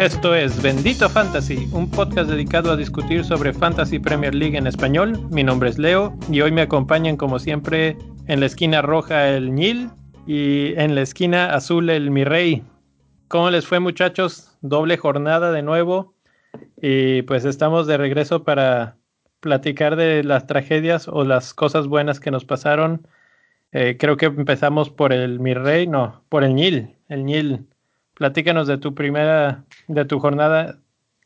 Esto es Bendito Fantasy, un podcast dedicado a discutir sobre Fantasy Premier League en español. Mi nombre es Leo y hoy me acompañan como siempre en la esquina roja el Nil y en la esquina azul el Mi Rey. ¿Cómo les fue muchachos? Doble jornada de nuevo y pues estamos de regreso para platicar de las tragedias o las cosas buenas que nos pasaron. Eh, creo que empezamos por el Mi Rey, no, por el Nil. El Nil Platícanos de tu primera, de tu jornada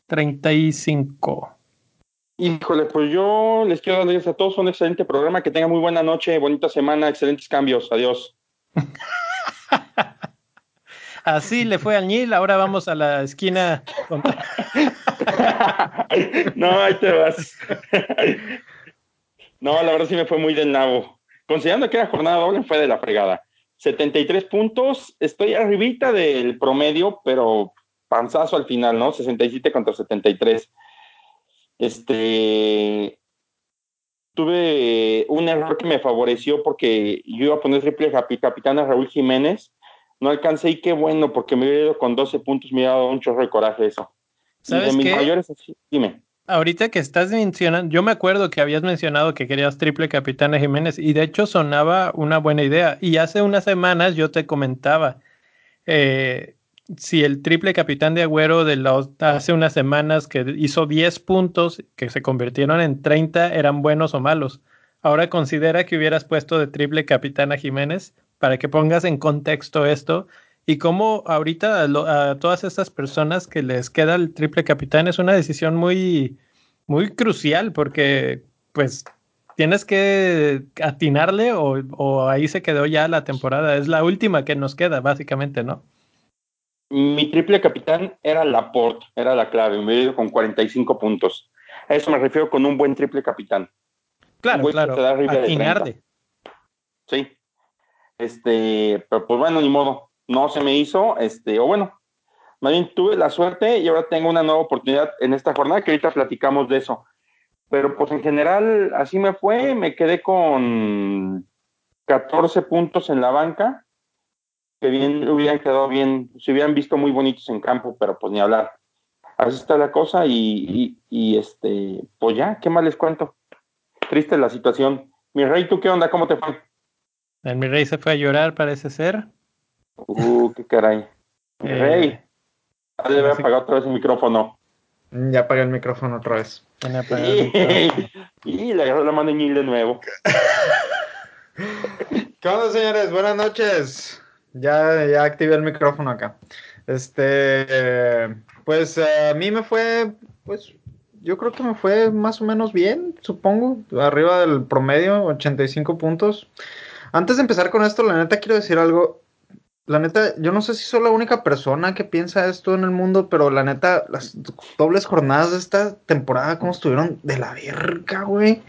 35. Híjole, pues yo les quiero dar gracias a todos, un excelente programa, que tengan muy buena noche, bonita semana, excelentes cambios, adiós. Así le fue al Nil, ahora vamos a la esquina. no, ahí te vas. no, la verdad sí me fue muy del nabo. Considerando que era jornada doble, fue de la fregada. 73 puntos, estoy arribita del promedio, pero panzazo al final, ¿no? 67 contra 73. Este, tuve un error que me favoreció porque yo iba a poner triple capitán a Raúl Jiménez, no alcancé y qué bueno, porque me hubiera ido con 12 puntos, me hubiera dado un chorro de coraje eso. ¿Sabes de mis mayores, dime. Ahorita que estás mencionando, yo me acuerdo que habías mencionado que querías triple capitán a Jiménez y de hecho sonaba una buena idea. Y hace unas semanas yo te comentaba eh, si el triple capitán de Agüero de los, hace unas semanas que hizo 10 puntos que se convirtieron en 30 eran buenos o malos. Ahora considera que hubieras puesto de triple capitán a Jiménez para que pongas en contexto esto y cómo ahorita a, todas estas personas que les queda el triple capitán es una decisión muy, muy crucial porque pues tienes que atinarle o, ahí se quedó ya la temporada. Es la última que nos queda, básicamente, ¿no? Mi triple capitán era Laporte, era la clave, me he ido con 45 puntos. A eso me refiero con un buen triple capitán. Claro, claro. Atinarle. Sí. Este, pero pues bueno, ni modo no se me hizo, este, o bueno, más bien tuve la suerte y ahora tengo una nueva oportunidad en esta jornada que ahorita platicamos de eso. Pero pues en general así me fue, me quedé con 14 puntos en la banca, que bien hubieran quedado bien, se hubieran visto muy bonitos en campo, pero pues ni hablar. Así está la cosa y, y, este, pues ya, ¿qué más les cuento? Triste la situación. Mi rey, ¿tú qué onda? ¿Cómo te fue? Mi rey se fue a llorar, parece ser. Uh, qué caray. Eh, Rey. Ah, debe apagar otra vez el micrófono. Mm, ya apagué el micrófono otra vez. Y, le agarró la mano de nuevo. ¿Qué onda, señores? Buenas noches. Ya, ya activé el micrófono acá. Este, pues a mí me fue, pues yo creo que me fue más o menos bien, supongo, arriba del promedio, 85 puntos. Antes de empezar con esto, la neta quiero decir algo la neta, yo no sé si soy la única persona que piensa esto en el mundo, pero la neta, las dobles jornadas de esta temporada, ¿cómo estuvieron de la verga, güey?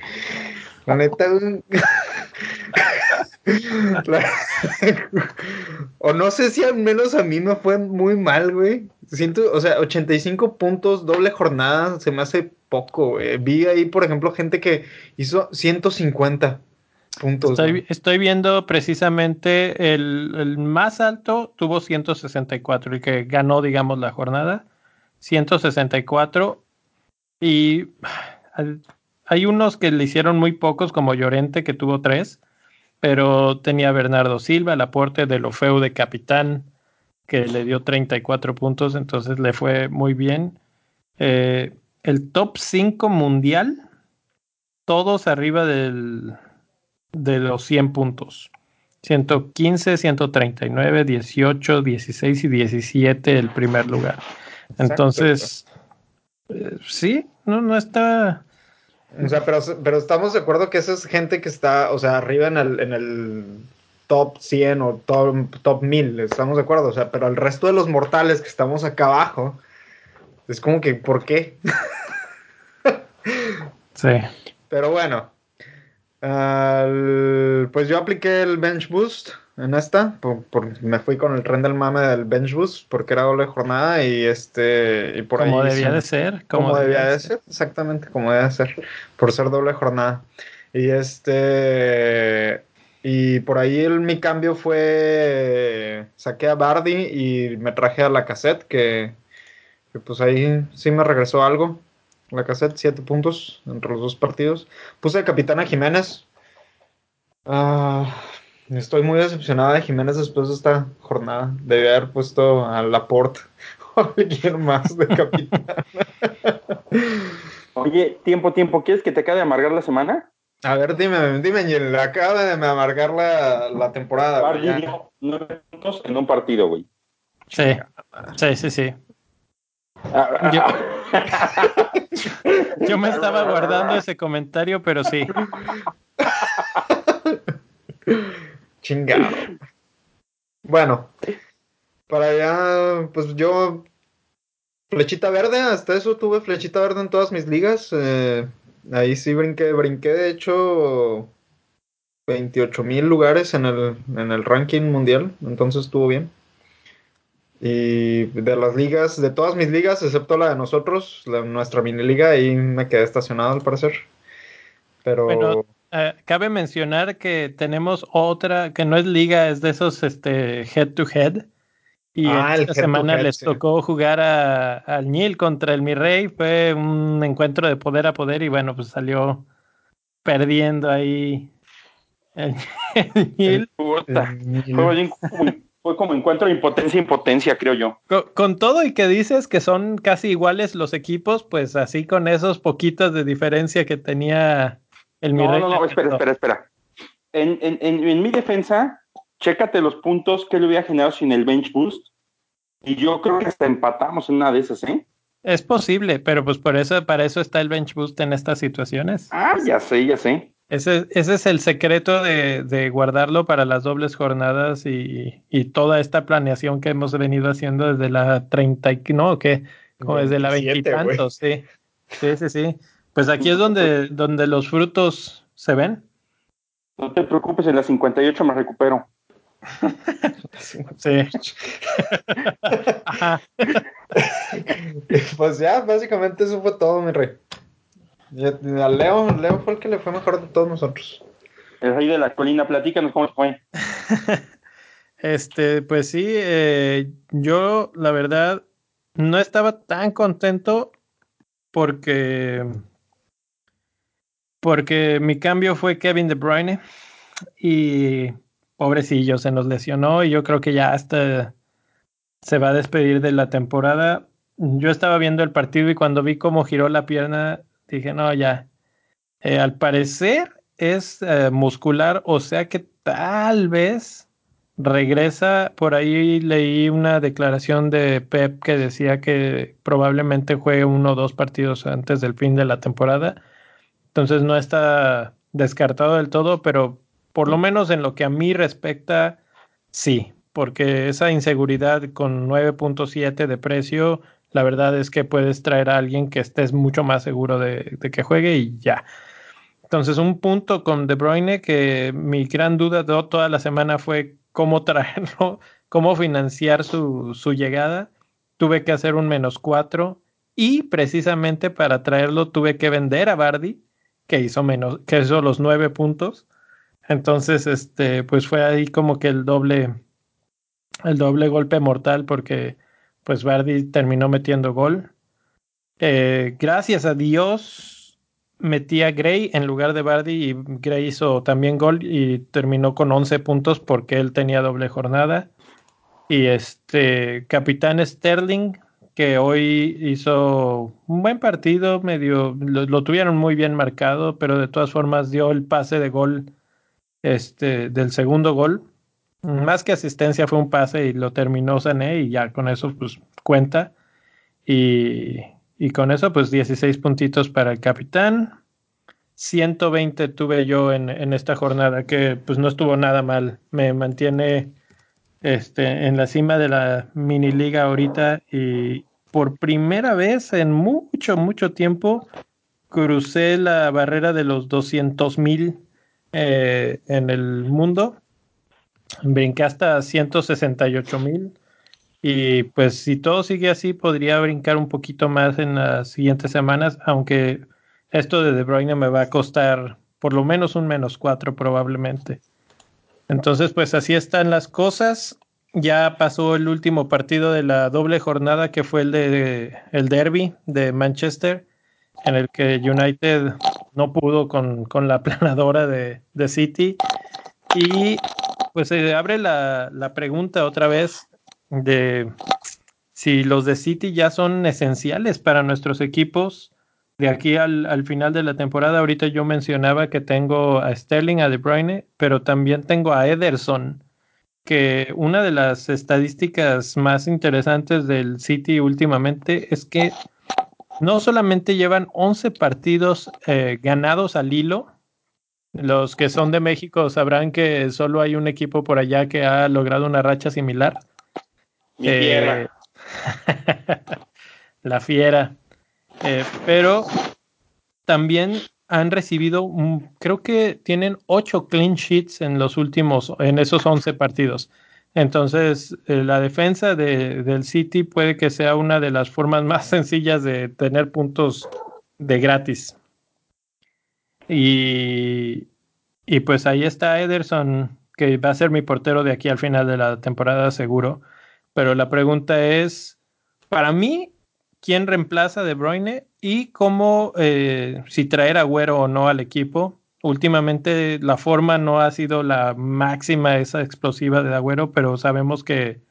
La neta, o no sé si al menos a mí me fue muy mal, güey. Siento, o sea, 85 puntos, doble jornada, se me hace poco, güey. Vi ahí, por ejemplo, gente que hizo 150. Estoy, viendo precisamente el, más alto tuvo 164, el que ganó, digamos, la jornada. 164. Y hay unos que le hicieron muy pocos, como Llorente, que tuvo tres. Pero tenía Bernardo Silva, el aporte de Lofeu de capitán, que le dio 34 puntos, entonces le fue muy bien. Eh, el top 5 mundial, todos arriba del, de los 100 puntos. 115, 139, 18, 16 y 17 el primer lugar. Entonces, eh, sí, no, no está... O sea, pero, pero estamos de acuerdo que esa es gente que está, o sea, arriba en el, en el top 100 o top, top 1000, estamos de acuerdo, o sea, pero el resto de los mortales que estamos acá abajo, es como que, ¿por qué? sí. Pero bueno, pues yo apliqué el bench boost en esta, por, me fui con el tren del mame del bench boost porque era doble jornada y este y por como debía de ser, como, debía, de ser, exactamente como debía de ser, por ser doble jornada. Y este Y por ahí el, mi cambio fue, saqué a Bardi y me traje a la cassette, que, que pues ahí sí me regresó algo. La cassette, siete puntos entre los dos partidos. Puse de capitán a Jiménez. Ah, estoy muy decepcionada de Jiménez después de esta jornada. Debí haber puesto a Laporte o a alguien más de capitán. Oye, tiempo, tiempo, ¿quieres que te acabe de amargar la semana? A ver, dime, dime, le acaba de amargar la, la temporada. Nueve puntos en un partido, güey. Sí, sí, sí, sí. Yo- Yo me estaba guardando ese comentario, pero sí. Chingado. Bueno, para allá, pues yo, flechita verde, hasta eso tuve flechita verde en todas mis ligas. eh, ahí sí brinqué, brinqué de hecho 28 mil lugares en el, en el ranking mundial, entonces estuvo bien. Y de las ligas, de todas mis ligas, excepto la de nosotros, la, nuestra mini liga, ahí me quedé estacionado al parecer. Pero... Bueno, Eh, cabe mencionar que tenemos otra que no es liga, es de esos este head to head. Y Ah, esta semana head, les sí. tocó jugar a, al Nil contra el Mi Rey. Fue un encuentro de poder a poder y bueno, pues salió perdiendo ahí el, el Nil. el- Fue, bien fue como encuentro de impotencia impotencia, creo yo. Con, con todo y que dices que son casi iguales los equipos, pues así con esos poquitos de diferencia que tenía el Mi No, no, no, espera, espera, espera. En, en, en, en mi defensa, chécate los puntos que le hubiera generado sin el bench boost. Y yo creo que hasta empatamos en una de esas, ¿eh? Es posible, pero pues por eso, para eso está el bench boost en estas situaciones. Ah, ya sé, ya sé. Ese, ese es el secreto de, de guardarlo para las dobles jornadas y, y toda esta planeación que hemos venido haciendo desde la 30, y- no, que como desde la 27, veintitantos, sí. Sí, sí, sí. Pues aquí es donde, donde los frutos se ven. No te preocupes, en las 58 me recupero. Sí. Ajá. Pues ya, básicamente eso fue todo, mi rey. A Leo, Leo fue el que le fue mejor de todos nosotros. El rey de la colina, platícanos cómo fue. Este, pues sí, eh, yo la verdad no estaba tan contento porque porque mi cambio fue Kevin De Bruyne y pobrecillo se nos lesionó y yo creo que ya hasta se va a despedir de la temporada. Yo estaba viendo el partido y cuando vi cómo giró la pierna dije no ya. Eh, al parecer es eh, muscular, o sea que tal vez regresa. Por ahí leí una declaración de Pep que decía que probablemente juegue uno o dos partidos antes del fin de la temporada. Entonces no está descartado del todo, pero por lo menos en lo que a mí respecta, sí, porque esa inseguridad con 9.7 de precio, la verdad es que puedes traer a alguien que estés mucho más seguro de, que juegue y ya. Entonces, un punto con De Bruyne que mi gran duda de toda la semana fue cómo traerlo, cómo financiar su, su llegada. Tuve que hacer un menos cuatro y precisamente para traerlo tuve que vender a Bardi, que hizo menos, que hizo los nueve puntos. Entonces, este, pues fue ahí como que el doble, el doble golpe mortal porque pues Bardi terminó metiendo gol. Eh, gracias a Dios metí a Gray en lugar de Bardi y Gray hizo también gol y terminó con 11 puntos porque él tenía doble jornada. Y este capitán Sterling que hoy hizo un buen partido, medio lo, lo, tuvieron muy bien marcado, pero de todas formas dio el pase de gol este del segundo gol. Más que asistencia fue un pase y lo terminó Sané y ya con eso pues cuenta. Y, y con eso pues 16 puntitos para el capitán. 120 tuve yo en, en, esta jornada que pues no estuvo nada mal. Me mantiene este, en la cima de la mini liga ahorita y por primera vez en mucho, mucho tiempo crucé la barrera de los 200 mil eh, en el mundo. Brinqué hasta 168 mil. Y pues si todo sigue así, podría brincar un poquito más en las siguientes semanas, aunque esto de De Bruyne me va a costar por lo menos un menos cuatro probablemente. Entonces, pues así están las cosas. Ya pasó el último partido de la doble jornada que fue el de el derby de Manchester, en el que United no pudo con, la planadora de, de, City. Y pues se abre la, la pregunta otra vez de si los de City ya son esenciales para nuestros equipos de aquí al, al, final de la temporada. Ahorita yo mencionaba que tengo a Sterling, a De Bruyne, pero también tengo a Ederson, que una de las estadísticas más interesantes del City últimamente es que no solamente llevan 11 partidos eh, ganados al hilo, los que son de México sabrán que solo hay un equipo por allá que ha logrado una racha similar. Eh, la fiera. Eh, pero también han recibido, creo que tienen ocho clean sheets en los últimos, en esos 11 partidos. Entonces, eh, la defensa de, del City puede que sea una de las formas más sencillas de tener puntos de gratis. Y, y pues ahí está Ederson, que va a ser mi portero de aquí al final de la temporada seguro. Pero la pregunta es, para mí, quién reemplaza a De Bruyne y cómo, eh, si traer a Agüero o no al equipo. Últimamente la forma no ha sido la máxima, esa explosiva de Agüero, pero sabemos que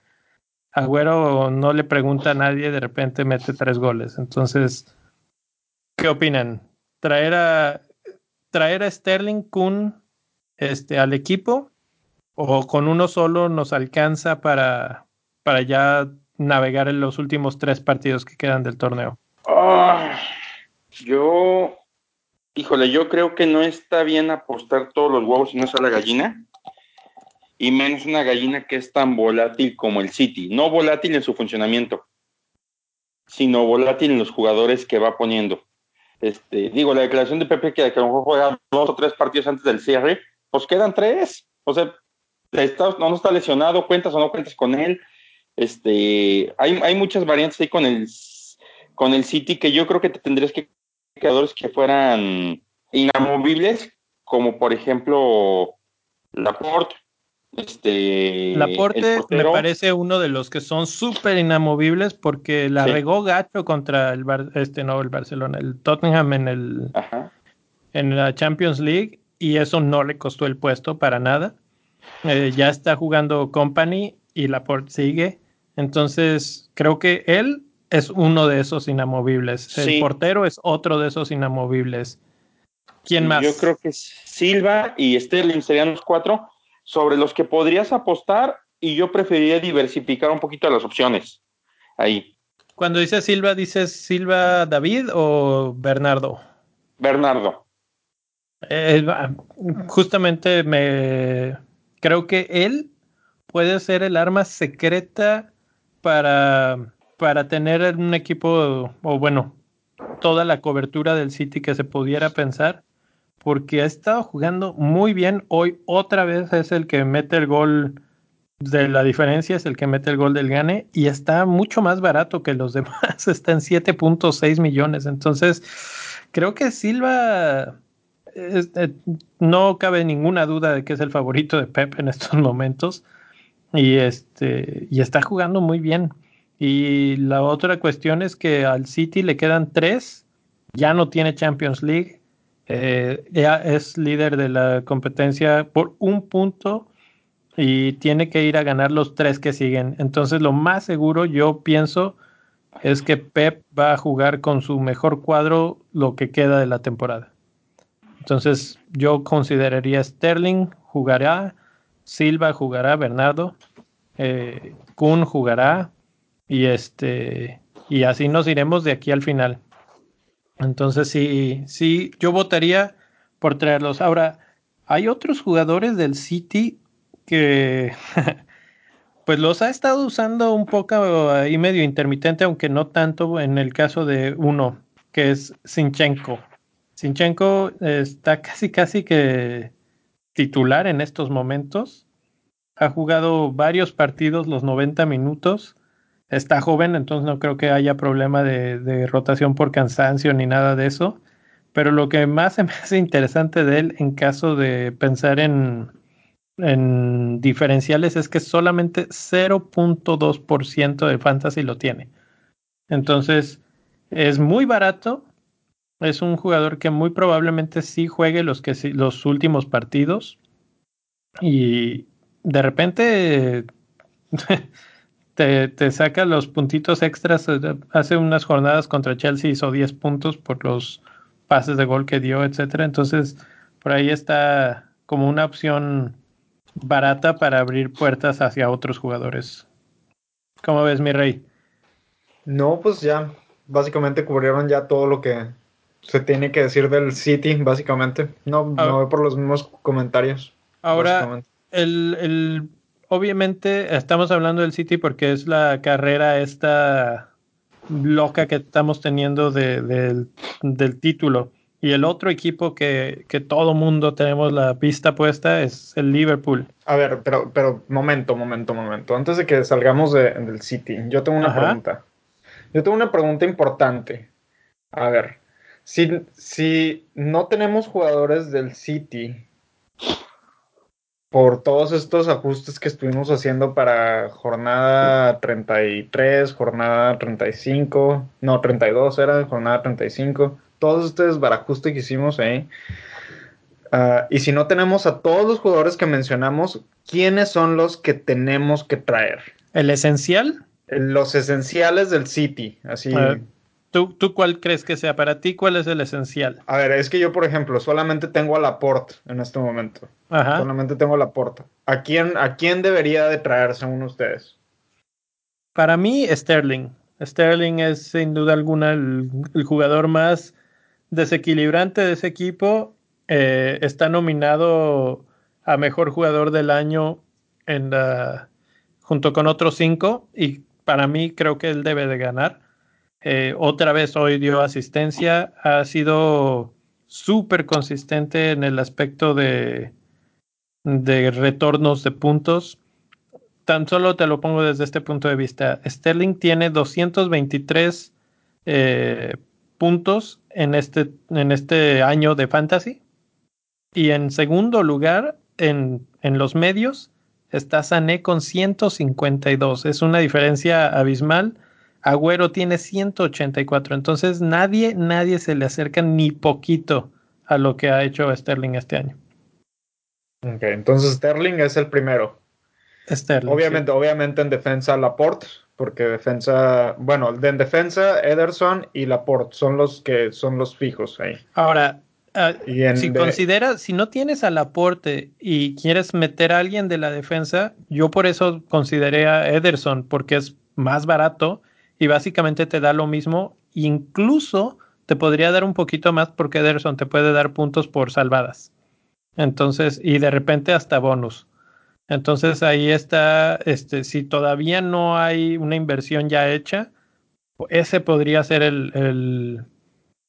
Agüero no le pregunta a nadie, de repente mete tres goles. Entonces, ¿qué opinan? ¿Traer a, traer a Sterling Kun este, al equipo o con uno solo nos alcanza para, para ya navegar en los últimos tres partidos que quedan del torneo? Ah, yo, híjole, yo creo que no está bien apostar todos los huevos en una sola gallina, y menos una gallina que es tan volátil como el City. No volátil en su funcionamiento, sino volátil en los jugadores que va poniendo. Este, digo, la declaración de Pepe que, a lo mejor juega dos o tres partidos antes del cierre, pues quedan tres. O sea, no, está lesionado, cuentas o no cuentas con él este, hay, hay muchas variantes ahí con el, con el City que yo creo que te tendrías que creadores que fueran inamovibles, como por ejemplo Laporte. Este, Laporte me parece uno de los que son súper inamovibles porque la regó gacho contra el este no el Barcelona, el Tottenham en el en la Champions League y eso no le costó el puesto para nada. Eh, ya está jugando Company y Laporte sigue entonces, creo que él es uno de esos inamovibles. El portero es otro de esos inamovibles. ¿Quién más? Yo creo que Silva y Sterling serían los cuatro sobre los que podrías apostar y yo preferiría diversificar un poquito las opciones. Ahí. Cuando dices Silva, ¿dices Silva David o Bernardo? Bernardo. Eh, justamente me creo que él puede ser el arma secreta para, para tener un equipo, o bueno, toda la cobertura del City que se pudiera pensar, porque ha estado jugando muy bien. Hoy otra vez es el que mete el gol de la diferencia, es el que mete el gol del gane y está mucho más barato que los demás, está en 7.6 millones. Entonces, creo que Silva eh, no cabe ninguna duda de que es el favorito de Pep en estos momentos. Y este, y está jugando muy bien. Y la otra cuestión es que al City le quedan tres, ya no tiene Champions League, eh, es líder de la competencia por un punto y tiene que ir a ganar los tres que siguen. Entonces lo más seguro yo pienso es que Pep va a jugar con su mejor cuadro lo que queda de la temporada. Entonces yo consideraría Sterling jugará, Silva jugará, Bernardo, eh, Kun jugará y este y así nos iremos de aquí al final. Entonces sí, sí, yo votaría por traerlos. Ahora, hay otros jugadores del City que pues los ha estado usando un poco ahí medio intermitente, aunque no tanto en el caso de uno, que es Sinchenko. Sinchenko está casi casi que titular en estos momentos. Ha jugado varios partidos los 90 minutos. Está joven, entonces no creo que haya problema de, rotación por cansancio ni nada de eso. Pero lo que más me hace interesante de él en caso de pensar en, en diferenciales es que solamente 0.2% de fantasy lo tiene. Entonces, es muy barato. Es un jugador que muy probablemente sí juegue los, que, los últimos partidos. Y de repente te, te saca los puntitos extras. Hace unas jornadas contra Chelsea hizo 10 puntos por los pases de gol que dio, etcétera. Entonces, por ahí está como una opción barata para abrir puertas hacia otros jugadores. ¿Cómo ves, mi rey? No, pues ya, básicamente cubrieron ya todo lo que se tiene que decir del City, básicamente. No, ah. no voy por los mismos comentarios. Ahora, el, el, obviamente estamos hablando del City porque es la carrera esta loca que estamos teniendo del título. Y el otro equipo que, que todo mundo tenemos la pista puesta es el Liverpool. A ver, pero, pero momento, momento, momento. Antes de que salgamos del City, yo tengo una pregunta. Yo tengo una pregunta importante. A ver, si, si no tenemos jugadores del City por todos estos ajustes que estuvimos haciendo para jornada 33, jornada 35, no, 32 era, jornada 35, todos estos barajustes que hicimos ahí. Ah, y si no tenemos a todos los jugadores que mencionamos, ¿quiénes son los que tenemos que traer? ¿El esencial? Los esenciales del City, así. ¿Tú, ¿Tú cuál crees que sea para ti? ¿Cuál es el esencial? A ver, es que yo, por ejemplo, solamente tengo a Laporte en este momento. Ajá. Solamente tengo a Laporte. ¿A quién, ¿A quién debería de traer según ustedes? Para mí, Sterling. Sterling es sin duda alguna el, jugador más desequilibrante de ese equipo. Eh, está nominado a mejor jugador del año en la, junto con otros cinco y para mí creo que él debe de ganar. Eh, otra vez hoy dio asistencia, ha sido súper consistente en el aspecto de, de retornos de puntos. Tan solo te lo pongo desde este punto de vista. Sterling tiene 223 eh, puntos en este, en este año de fantasy. Y en segundo lugar, en, en los medios, está Sané con 152. Es una diferencia abismal Agüero tiene 184. Entonces nadie, nadie se le acerca ni poquito a lo que ha hecho Sterling este año. Ok, entonces Sterling es el primero. Sterling. Obviamente, obviamente en defensa Laporte, porque defensa, bueno, en defensa Ederson y Laporte son los que son los fijos ahí. Ahora, ah, si consideras, si no tienes a Laporte y quieres meter a alguien de la defensa, yo por eso consideré a Ederson, porque es más barato y básicamente te da lo mismo, incluso te podría dar un poquito más porque Ederson te puede dar puntos por salvadas. Entonces, y de repente hasta bonus. Entonces ahí está, este, si todavía no hay una inversión ya hecha, ese podría ser el, el,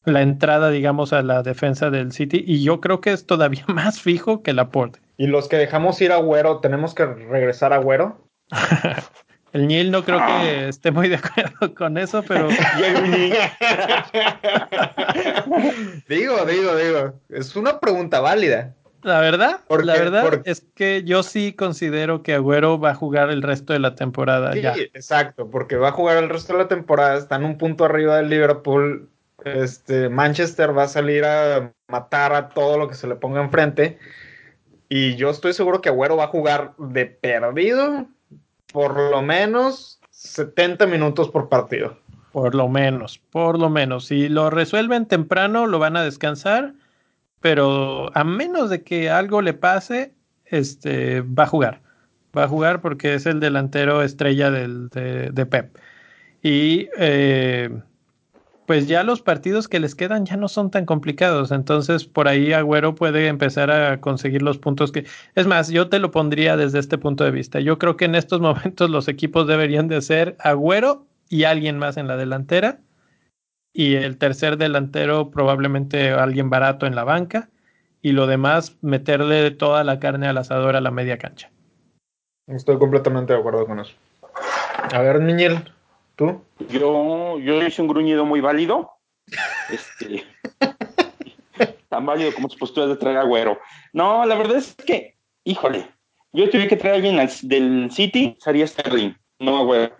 la entrada, digamos, a la defensa del City. Y yo creo que es todavía más fijo que el aporte. Y los que dejamos ir a Güero, ¿tenemos que regresar a Güero? El Neil no creo que ah. esté muy de acuerdo con eso, pero. digo, digo, digo. Es una pregunta válida. La verdad, la verdad es que yo sí considero que Agüero va a jugar el resto de la temporada. Sí, exacto, porque va a jugar el resto de la temporada, está en un punto arriba del Liverpool. Este, Manchester va a salir a matar a todo lo que se le ponga enfrente. Y yo estoy seguro que Agüero va a jugar de perdido por lo menos 70 minutos por partido. Por lo menos, por lo menos. Si lo resuelven temprano, lo van a descansar, pero a menos de que algo le pase, este, va a jugar. Va a jugar porque es el delantero estrella del, de, de Pep. Y eh, pues ya los partidos que les quedan ya no son tan complicados. Entonces, por ahí Agüero puede empezar a conseguir los puntos que. Es más, yo te lo pondría desde este punto de vista. Yo creo que en estos momentos los equipos deberían de ser Agüero y alguien más en la delantera. Y el tercer delantero, probablemente alguien barato en la banca. Y lo demás, meterle toda la carne al asador a la media cancha. Estoy completamente de acuerdo con eso. A ver, Niñel, ¿Tú? Yo, yo hice un gruñido muy válido. Este, tan válido como su postura de traer agüero. No, la verdad es que, híjole, yo tuviera que traer a alguien del City, sería Sterling, no Agüero.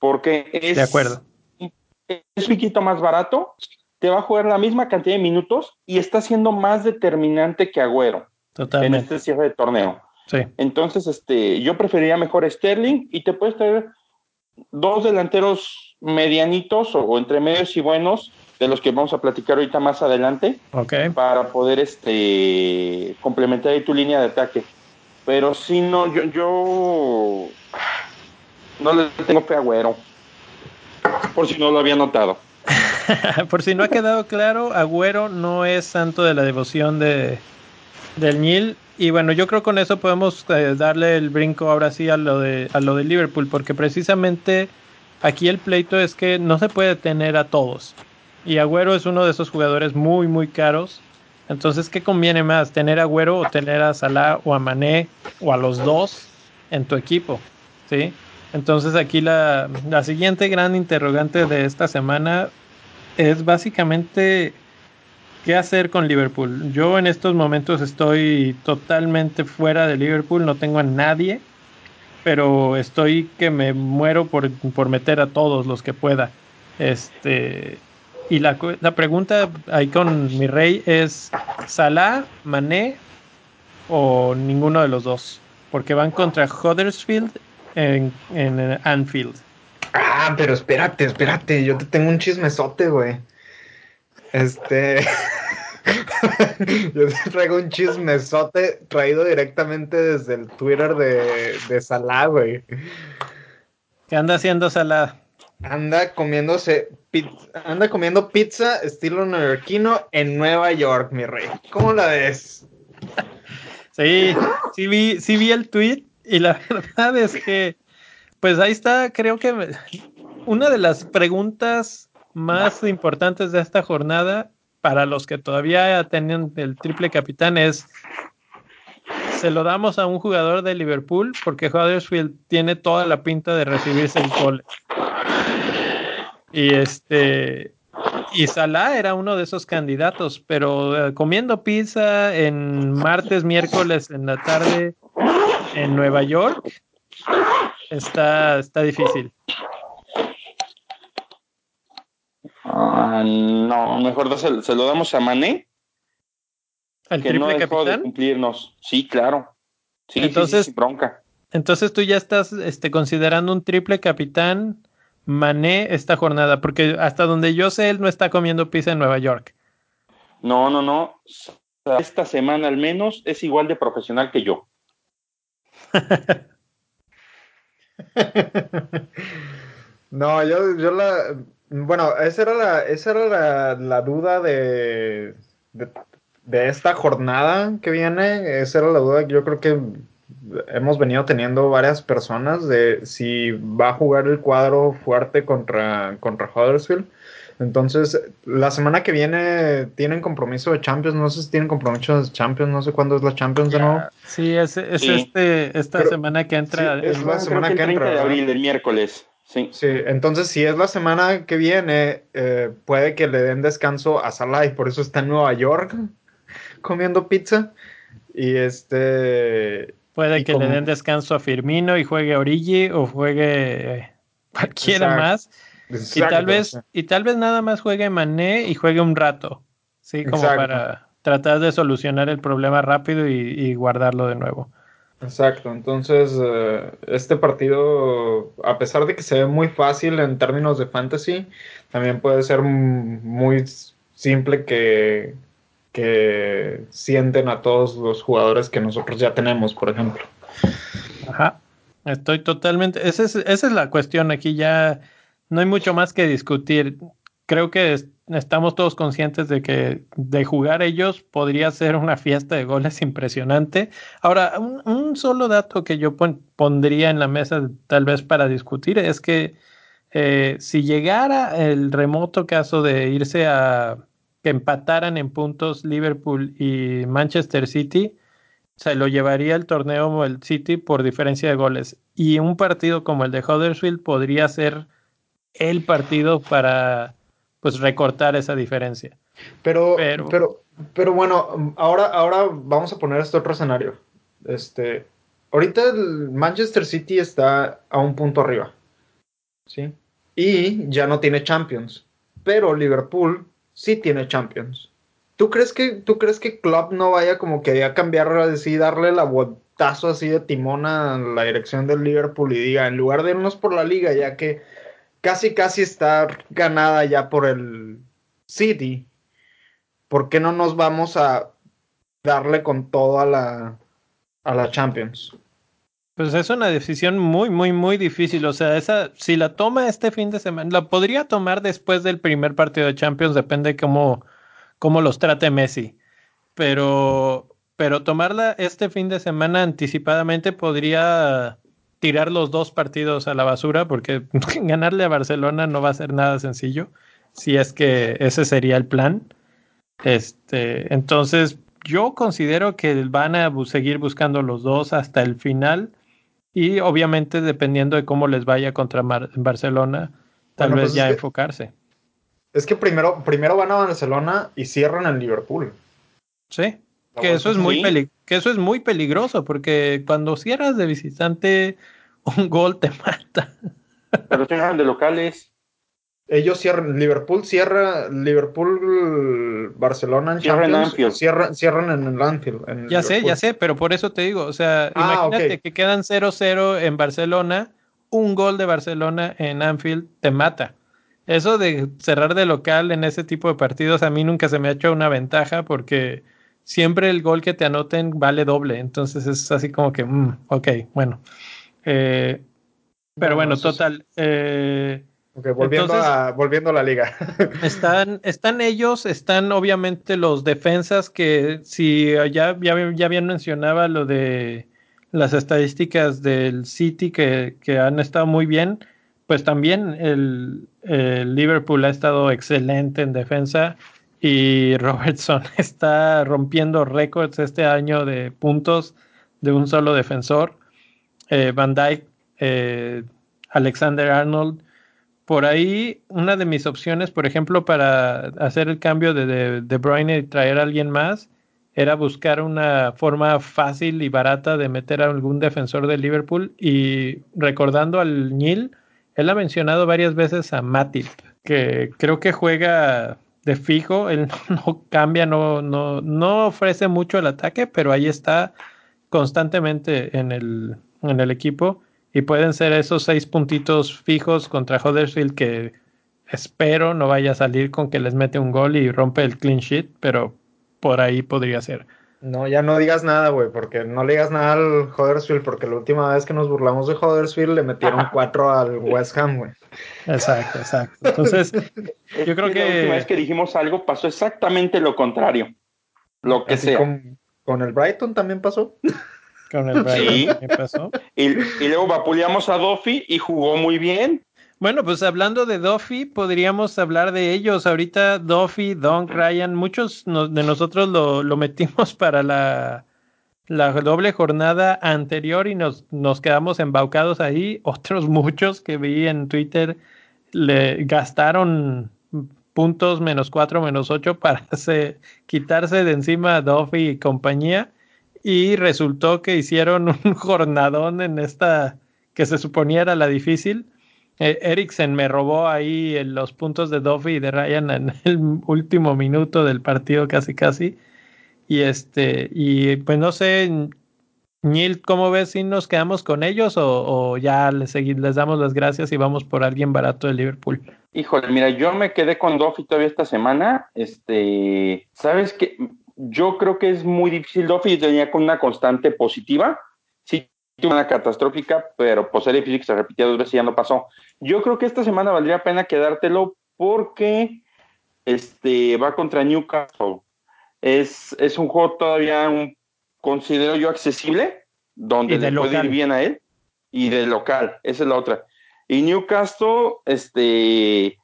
Porque es, de acuerdo. es un poquito más barato, te va a jugar la misma cantidad de minutos y está siendo más determinante que Agüero Totalmente. en este cierre de torneo. Sí. Entonces, este, yo preferiría mejor Sterling y te puedes traer dos delanteros medianitos o, o entre medios y buenos de los que vamos a platicar ahorita más adelante Ok. para poder este complementar ahí tu línea de ataque. Pero si no, yo, yo no le tengo fe a Agüero. Por si no lo había notado. Por si no ha quedado claro, Agüero no es santo de la devoción de, del Nil. Y bueno, yo creo con eso podemos eh, darle el brinco ahora sí a lo, de, a lo de Liverpool, porque precisamente aquí el pleito es que no se puede tener a todos. Y Agüero es uno de esos jugadores muy, muy caros. Entonces, ¿qué conviene más? ¿Tener a Agüero o tener a Salah o a Mané o a los dos en tu equipo? ¿Sí? Entonces aquí la, la siguiente gran interrogante de esta semana es básicamente qué hacer con Liverpool. Yo en estos momentos estoy totalmente fuera de Liverpool, no tengo a nadie, pero estoy que me muero por, por meter a todos los que pueda. Este y la, la pregunta ahí con mi rey es Salah, Mané o ninguno de los dos, porque van contra Huddersfield en, en Anfield. Ah, pero espérate, espérate, yo te tengo un chismesote, güey. Este. yo te traigo un chismesote traído directamente desde el Twitter de, de Salah, güey. ¿Qué anda haciendo Salah? Anda comiéndose pizza, anda comiendo pizza estilo neoyorquino en Nueva York, mi rey. ¿Cómo la ves? Sí, sí vi, sí vi el tweet y la verdad es que, pues ahí está, creo que una de las preguntas más importantes de esta jornada para los que todavía tienen el triple capitán es, ¿se lo damos a un jugador de Liverpool? Porque Huddersfield tiene toda la pinta de recibir seis goles. Y este, y Salah era uno de esos candidatos, pero eh, comiendo pizza en martes, miércoles en la tarde en Nueva York está, está difícil. Ah, no, mejor se, se lo damos a Mané, ¿El que no triple de capitán? cumplirnos. Sí, claro. Sí, sí, Entonces- sí, sí, bronca. Entonces tú ya estás este, considerando un triple capitán Mané esta jornada, porque hasta donde yo sé, él no está comiendo pizza en Nueva York. No, no, no. Esta semana al menos es igual de profesional que yo. No, yo, yo la. Bueno, esa era la, esa era la, la duda de, de, de esta jornada que viene. Esa era la duda que yo creo que hemos venido teniendo varias personas de si va a jugar el cuadro fuerte contra, contra Huddersfield. Entonces, la semana que viene tienen compromiso de Champions. No sé si tienen compromiso de Champions. No sé cuándo es la Champions de nuevo. Sí, es, es Sí. este, esta Pero- semana que entra. sí, es la semana que que el 30 entra, de ¿verdad? abril, el miércoles. Sí. Sí, entonces si es la semana que viene, eh, puede que le den descanso a Salah y por eso está en Nueva York comiendo pizza. Y este. Puede y que como- le den descanso a Firmino y juegue Origi o juegue eh, cualquiera Exacto. más. Y tal vez, y tal vez nada más juegue Mané y juegue un rato. Sí, como Exacto. para tratar de solucionar el problema rápido y, y guardarlo de nuevo. Exacto, entonces eh, este partido, a pesar de que se ve muy fácil en términos de fantasy, también puede ser muy simple que, que sienten a todos los jugadores que nosotros ya tenemos, por ejemplo. Ajá. Estoy totalmente. Esa es, esa es la cuestión. Aquí ya no hay mucho más que discutir. Creo que es- estamos todos conscientes de que de jugar ellos podría ser una fiesta de goles impresionante. Ahora, un, un solo dato que yo pon- pondría en la mesa, tal vez para discutir, es que eh, si llegara el remoto caso de irse a que empataran en puntos Liverpool y Manchester City, se lo llevaría el torneo el City por diferencia de goles. Y un partido como el de Huddersfield podría ser el partido para pues recortar esa diferencia. Pero, Pero- pero, pero, bueno, ahora, ahora vamos a poner este otro escenario. Este, ahorita el Manchester City está a un punto arriba. ¿Sí? Y ya no tiene Champions. Pero Liverpool sí tiene Champions. ¿Tú crees que, tú crees que Klopp no vaya como que a cambiar así, darle la botazo así de timón a la dirección del Liverpool y diga, en lugar de irnos por la liga, ya que casi casi está ganada ya por el City, ¿por qué no nos vamos a darle con todo a la, a la Champions? Pues es una decisión muy, muy, muy difícil. O sea, esa, si la toma este fin de semana, la podría tomar después del primer partido de Champions, depende cómo, cómo los trate Messi. Pero, pero tomarla este fin de semana anticipadamente podría tirar los dos partidos a la basura, porque ganarle a Barcelona no va a ser nada sencillo, si es que ese sería el plan. Este, entonces, yo considero que van a seguir buscando los dos hasta el final y obviamente dependiendo de cómo les vaya contra Barcelona, tal vez pues ya enfocarse. es que primero, primero van a Barcelona y cierran en Liverpool. Sí, que eso, es muy que eso es muy peligroso porque cuando cierras de visitante un gol te mata. Pero cierran de locales ellos cierran, Liverpool cierra, Liverpool, Barcelona en Champions, cierran, cierran en el Anfield. ya sé, ya sé, pero por eso te digo, o sea, ah, imagínate que quedan 0-0 en Barcelona, un gol de Barcelona en Anfield te mata. Eso de cerrar de local en ese tipo de partidos a mí nunca se me ha hecho una ventaja porque siempre el gol que te anoten vale doble, entonces es así como que, mm, ok, bueno. Eh, pero bueno, total. Eh, volviendo, a, volviendo a la liga. están, están ellos, están obviamente los defensas que si ya, ya, ya bien mencionaba lo de las estadísticas del City que, que han estado muy bien, pues también el, el, Liverpool ha estado excelente en defensa y Robertson está rompiendo récords este año de puntos de un solo defensor. Eh, Van Dyke, eh, Alexander Arnold, por ahí, una de mis opciones, por ejemplo, para hacer el cambio de, de, Bruyne y traer a alguien más, era buscar una forma fácil y barata de meter a algún defensor de Liverpool. Y recordando al Nil, él ha mencionado varias veces a Matip, que creo que juega de fijo, él no cambia, no, no, no ofrece mucho el ataque, pero ahí está constantemente en el, en el equipo y pueden ser esos seis puntitos fijos contra Huddersfield que espero no vaya a salir con que les mete un gol y rompe el clean sheet, pero por ahí podría ser. No, ya no digas nada, güey, porque no le digas nada al Huddersfield, porque la última vez que nos burlamos de Huddersfield le metieron cuatro al West Ham, güey. Exacto, exacto. Entonces, yo creo que... La última vez que dijimos algo pasó exactamente lo contrario. Lo que sea. Con, con el Brighton también pasó. Con el sí. pasó? Y, luego vapuleamos a Duffy y jugó muy bien. Bueno, pues hablando de Duffy, podríamos hablar de ellos. Ahorita Duffy, Don Ryan, muchos de nosotros lo, metimos para la, la doble jornada anterior y nos, nos quedamos embaucados ahí. Otros muchos que vi en Twitter le gastaron puntos menos cuatro, menos ocho para quitarse de encima a Duffy y compañía y resultó que hicieron un jornadón en esta que se suponía era la difícil. Eh, Eriksen me robó ahí los puntos de Duffy y de Ryan en el último minuto del partido casi casi. Y este, y pues no sé, Neil, ¿cómo ves si nos quedamos con ellos o, ya les, les damos las gracias y vamos por alguien barato de Liverpool? Híjole, mira, yo me quedé con Duffy todavía esta semana. Este, ¿sabes qué? yo creo que es muy difícil. Duffy tenía con una constante positiva. Una catastrófica, pero pues era difícil que se repitiera dos veces y ya no pasó. Yo creo que esta semana valdría pena quedártelo porque este, va contra Newcastle. Es, es un juego todavía, un, considero yo, accesible, donde le puede ir bien a él, y de local, esa es la otra. Y Newcastle, este,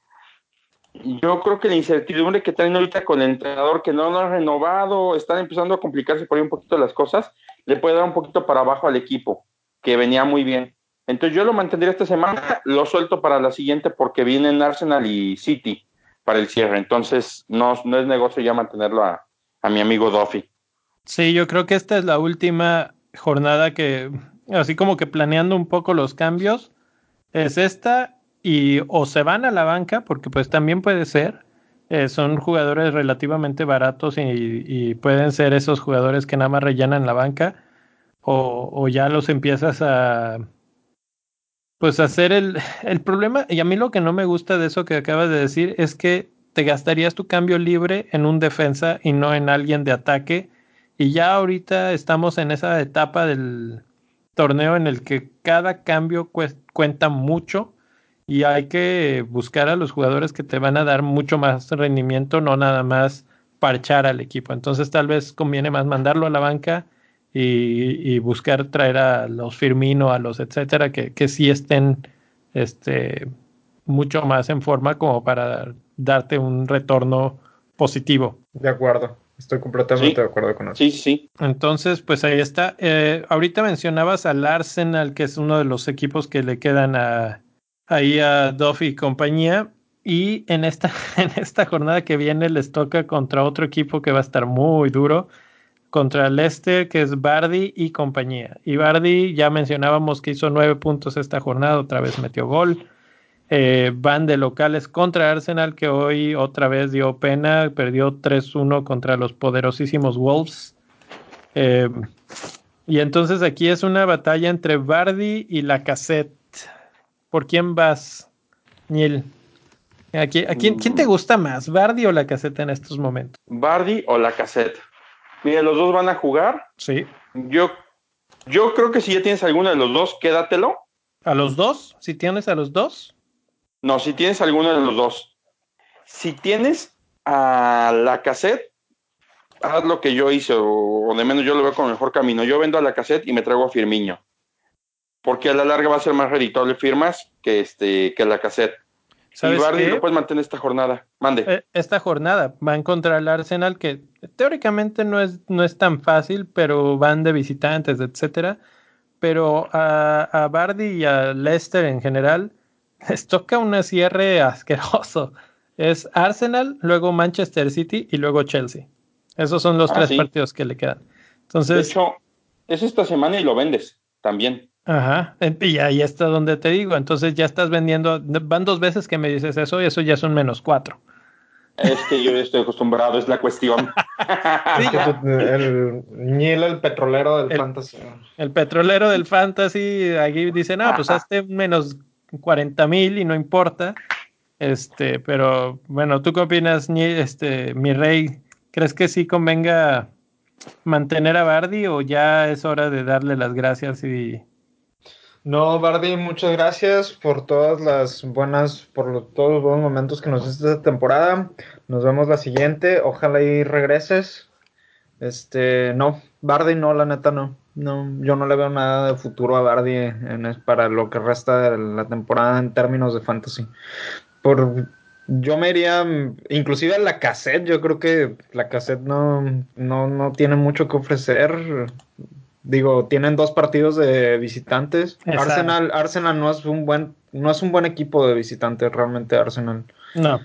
yo creo que la incertidumbre que traen ahorita con el entrenador que no lo ha renovado, están empezando a complicarse por ahí un poquito las cosas, le puede dar un poquito para abajo al equipo, que venía muy bien. Entonces yo lo mantendría esta semana, lo suelto para la siguiente porque vienen Arsenal y City para el cierre. Entonces no, no es negocio ya mantenerlo a, a mi amigo Duffy. Sí, yo creo que esta es la última jornada que así como que planeando un poco los cambios, es esta y o se van a la banca, porque pues también puede ser, eh, son jugadores relativamente baratos y, pueden ser esos jugadores que nada más rellenan la banca, o, o ya los empiezas a pues hacer el, el problema, y a mí lo que no me gusta de eso que acabas de decir es que te gastarías tu cambio libre en un defensa y no en alguien de ataque. Y ya ahorita estamos en esa etapa del torneo en el que cada cambio cuenta mucho y hay que buscar a los jugadores que te van a dar mucho más rendimiento, no nada más parchar al equipo. Entonces tal vez conviene más mandarlo a la banca y, buscar traer a los Firmino, a los etcétera, que, que sí estén este, mucho más en forma como para darte un retorno positivo. De acuerdo. Estoy completamente de acuerdo con eso. Sí, sí. Entonces, pues ahí está. Eh, ahorita mencionabas al Arsenal, que es uno de los equipos que le quedan a, ahí a Duffy y compañía. Y en esta, en esta jornada que viene les toca contra otro equipo que va a estar muy duro, contra Leicester, que es Bardi y compañía. Y Bardi ya mencionábamos que hizo nueve puntos esta jornada, otra vez metió gol. Eh, van de locales contra Arsenal, que hoy otra vez dio pena, perdió 3-1 contra los poderosísimos Wolves. Eh, y entonces aquí es una batalla entre Bardi y la cassette. ¿Por quién vas, Niel? ¿a quién, quién, te gusta más, Bardi o la cassette en estos momentos? Bardi o la cassette. Mire, los dos van a jugar. Sí. Yo, yo creo que si ya tienes alguno de los dos, quédatelo. ¿A los dos? ¿Si tienes a los dos? No, si tienes alguno de los dos. Si tienes a la cassette, haz lo que yo hice, o, de menos yo lo veo con mejor camino. Yo vendo a la cassette y me traigo a Firmiño. Porque a la larga va a ser más reditable firmas que este que la cassette. Y Bardi lo puedes mantener esta jornada. Mande. Eh, esta jornada va a encontrar el Arsenal que teóricamente no es, no es tan fácil, pero van de visitantes, etcétera. Pero a, a Bardi y a Leicester en general les toca un cierre asqueroso. Es Arsenal, luego Manchester City y luego Chelsea. Esos son los ah, tres partidos que le quedan. Entonces, de hecho, es esta semana y lo vendes también. Ajá, y ahí está donde te digo. Entonces ya estás vendiendo, van dos veces que me dices eso y eso ya son menos cuatro. Es que yo estoy acostumbrado, es la cuestión. el Niel, el petrolero del fantasy. El petrolero del fantasy, aquí dicen, ah, pues hazte menos 40 mil y no importa. Este, pero bueno, ¿tú qué opinas, este, mi rey? ¿Crees que sí convenga mantener a Bardi o ya es hora de darle las gracias y no, Bardi, muchas gracias por todas las buenas, por todos los buenos momentos que nos diste esta temporada. Nos vemos la siguiente. Ojalá y regreses. Este, no, Bardi no, la neta no. No, yo no le veo nada de futuro a Bardi en, para lo que resta de la temporada en términos de fantasy. Por, yo me iría, inclusive a la cassette, yo creo que la cassette no, no, no tiene mucho que ofrecer. Digo, tienen dos partidos de visitantes. Arsenal, Arsenal no es un buen, no es un buen equipo de visitantes, realmente Arsenal. No.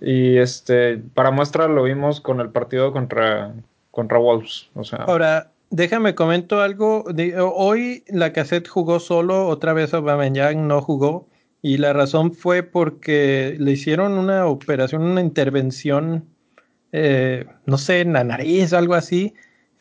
Y este, para muestra lo vimos con el partido contra, contra Wolves. O sea. Ahora, Déjame comento algo. hoy la cassette jugó solo, otra vez Aubameyang no jugó y la razón fue porque le hicieron una operación, una intervención, eh, no sé, en la nariz algo así,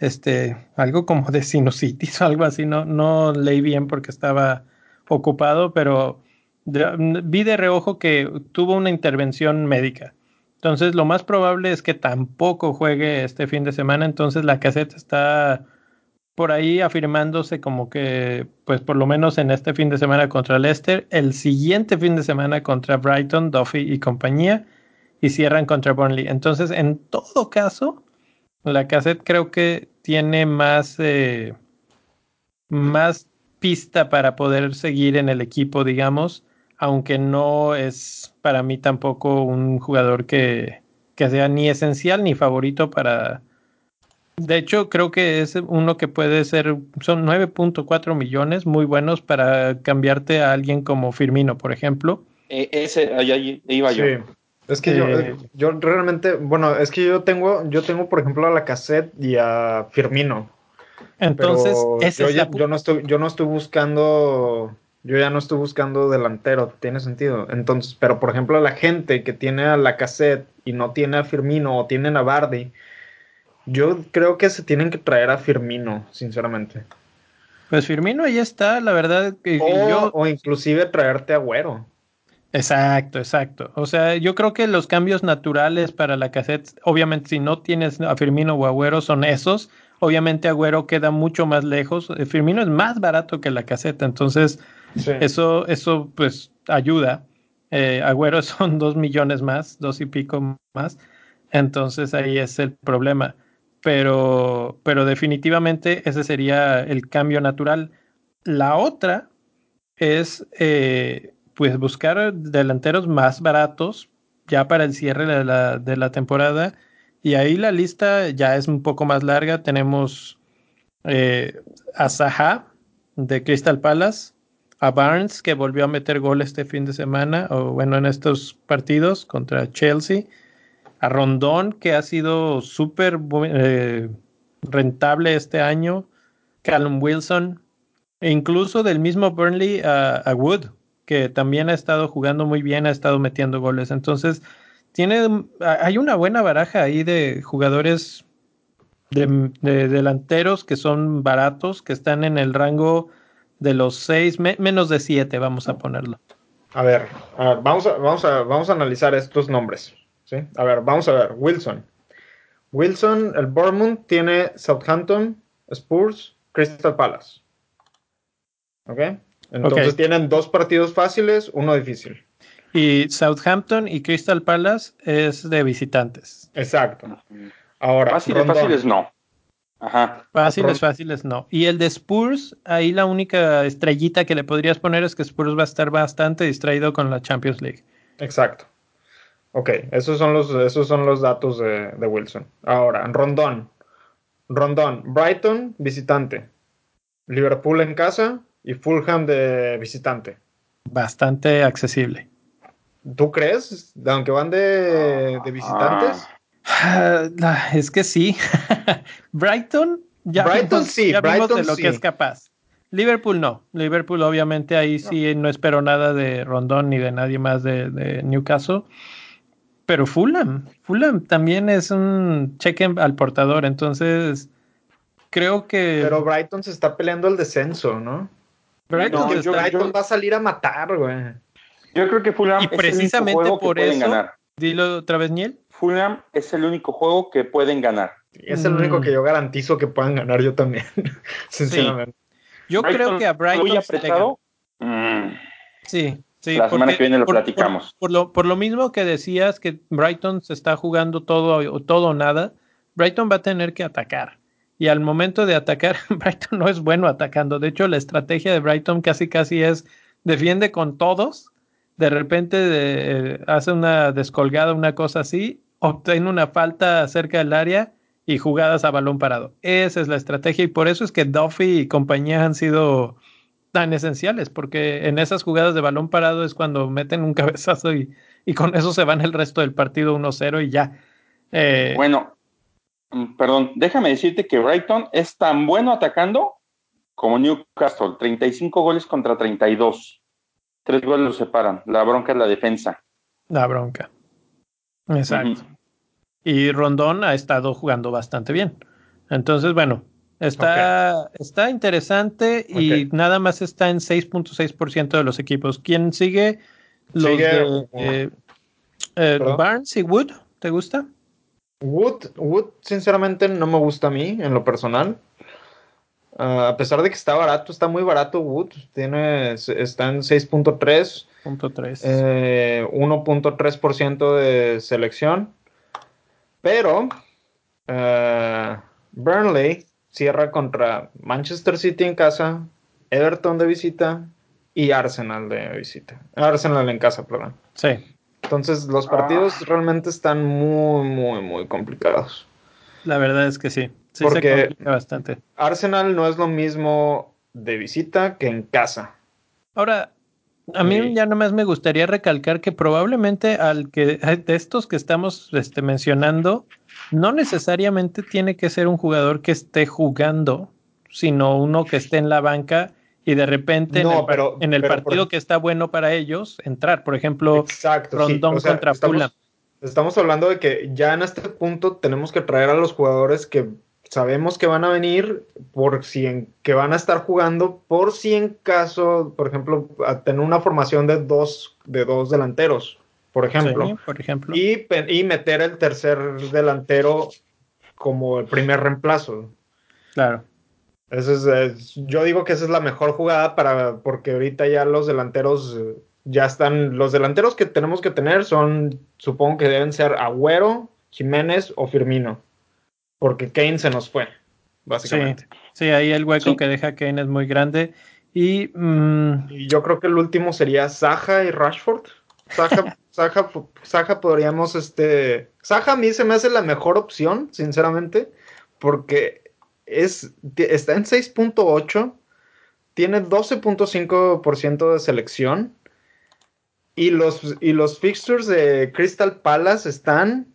este, algo como de sinusitis o algo así. No, no leí bien porque estaba ocupado, pero vi de reojo que tuvo una intervención médica. Entonces, lo más probable es que tampoco juegue este fin de semana. Entonces, la cassette está por ahí afirmándose como que, pues por lo menos en este fin de semana contra Leicester, el siguiente fin de semana contra Brighton, Duffy y compañía, y cierran contra Burnley. Entonces, en todo caso, la cassette creo que tiene más, eh, más pista para poder seguir en el equipo, digamos, aunque no es para mí tampoco un jugador que, que sea ni esencial ni favorito para de hecho, creo que es uno que puede ser, son 9.4 millones muy buenos para cambiarte a alguien como Firmino, por ejemplo. E, ese, ahí, iba yo. Es que yo, eh, yo realmente, bueno, es que yo tengo, yo tengo, por ejemplo, a la cassette y a Firmino. Entonces, yo, ya, yo, no estoy, yo no estoy buscando, yo ya no estoy buscando delantero, tiene sentido. Entonces, pero por ejemplo, la gente que tiene a la cassette y no tiene a Firmino o tiene a Bardi, yo creo que se tienen que traer a Firmino, sinceramente. Pues Firmino ahí está, la verdad. O, o inclusive traerte a Güero. Exacto, exacto. O sea, yo creo que los cambios naturales para la cassette, obviamente si no tienes a Firmino o Agüero, son esos. Obviamente Agüero queda mucho más lejos. Eh, Firmino es más barato que la caseta, entonces eso, eso pues ayuda. Eh, Agüero son dos millones más, dos y pico más. Entonces ahí es el problema. Pero, pero definitivamente ese sería el cambio natural. La otra es eh, pues buscar delanteros más baratos ya para el cierre de la, de la temporada. Y ahí la lista ya es un poco más larga. Tenemos eh, a Zaha de Crystal Palace, a Barnes que volvió a meter gol este fin de semana, o bueno, en estos partidos contra Chelsea, a Rondón que ha sido súper eh, rentable este año, Callum Wilson, e incluso del mismo Burnley a Wood, que también ha estado jugando muy bien, ha estado metiendo goles. Entonces, tiene, hay una buena baraja ahí de jugadores de, delanteros que son baratos, que están en el rango de los seis, menos de siete, vamos a ponerlo. A ver, vamos, a, vamos, a, vamos a analizar estos nombres. ¿sí? A ver, vamos a ver. Wilson. Wilson, el Bournemouth tiene Southampton, Spurs, Crystal Palace. ¿Ok? Entonces tienen dos partidos fáciles, uno difícil. Y Southampton y Crystal Palace es de visitantes. Exacto. Ahora, fáciles, fáciles no. Ajá. Fáciles, fáciles no. Y el de Spurs, ahí la única estrellita que le podrías poner es que Spurs va a estar bastante distraído con la Champions League. Exacto. Ok, esos son los, esos son los datos de, de Wilson. Ahora, Rondón. Rondón, Brighton, visitante. Liverpool en casa, y Fulham de visitante. Bastante accesible. ¿Tú crees? Aunque van de, visitantes. Ah, es que sí. Brighton, ya Brighton sí, Brighton de lo que es capaz. Liverpool no. Liverpool obviamente ahí sí no espero nada de Rondón ni de nadie más de, de Newcastle. Pero Fulham, Fulham también es un cheque al portador, entonces creo que... Pero Brighton se está peleando el descenso, ¿no? Brighton, va a salir a matar, güey. Yo creo que Fulham y precisamente es el único por que eso, pueden ganar. Dilo otra vez, Niel. Fulham es el único juego que pueden ganar. Es el único mm. que yo garantizo que puedan ganar yo también, sinceramente. Yo creo que a Brighton muy apretado. Mm. Sí, sí. La semana que viene lo platicamos. Por, lo, por lo mismo que decías que Brighton se está jugando todo todo o nada, Brighton va a tener que atacar y al momento de atacar, Brighton no es bueno atacando. De hecho, la estrategia de Brighton casi casi es defiende con todos, de repente eh, hace una descolgada, una cosa así, obtiene una falta cerca del área y jugadas a balón parado. Esa es la estrategia y por eso es que Duffy y compañía han sido tan esenciales, porque en esas jugadas de balón parado es cuando meten un cabezazo y, y con eso se van el resto del partido 1-0 y ya. Eh, bueno, perdón, déjame decirte que Brighton es tan bueno atacando como Newcastle, 35 goles contra 32. Tres goles los separan. La bronca es la defensa. La bronca. Exacto. Y Rondón ha estado jugando bastante bien. Entonces, bueno, está, está interesante y nada más está en 6.6% de los equipos. ¿Quién sigue? Los de eh, eh, Barnes y Wood. ¿Te gusta? Wood, Wood, sinceramente, no me gusta a mí, en lo personal. Ah, a pesar de que está barato, está muy barato Wood. Tiene, está en 6.3. 1.3% eh, de selección. Pero uh, Burnley cierra contra Manchester City en casa, Everton de visita y Arsenal de visita. Arsenal en casa, perdón. Sí. Entonces los partidos ah. realmente están muy, muy, muy complicados. La verdad es que sí. sí Porque bastante. Arsenal no es lo mismo de visita que en casa. Ahora, a mí ya nomás me gustaría recalcar que probablemente al que de estos que estamos este, mencionando, no necesariamente tiene que ser un jugador que esté jugando sino uno que esté en la banca y de repente No, en el, pero- en el pero partido por- que está bueno para ellos, entrar. Por ejemplo, Exacto. sí. Rondón O sea, contra estamos- Fulham. Estamos hablando de que ya en este punto tenemos que traer a los jugadores que sabemos que van a venir por si en, que van a estar jugando por si en caso, por ejemplo, a tener una formación de dos de dos delanteros, por ejemplo, sí, por ejemplo. y, y meter el tercer delantero como el primer reemplazo. Claro. Eso es, es- yo digo que esa es la mejor jugada para porque ahorita ya los delanteros eh, ya están los delanteros que tenemos que tener son supongo que deben ser Agüero, Jiménez o Firmino. Porque Kane se nos fue, básicamente. Sí, ahí el hueco Sí. que deja Kane es muy grande. Y mm, Y yo creo que el último sería Saja y Rashford. Saja, Saja, Saja podríamos, este... Saja a mí se me hace la mejor opción, sinceramente, porque es, está en 6.8, tiene 12.5% de selección y los, y los fixtures de Crystal Palace están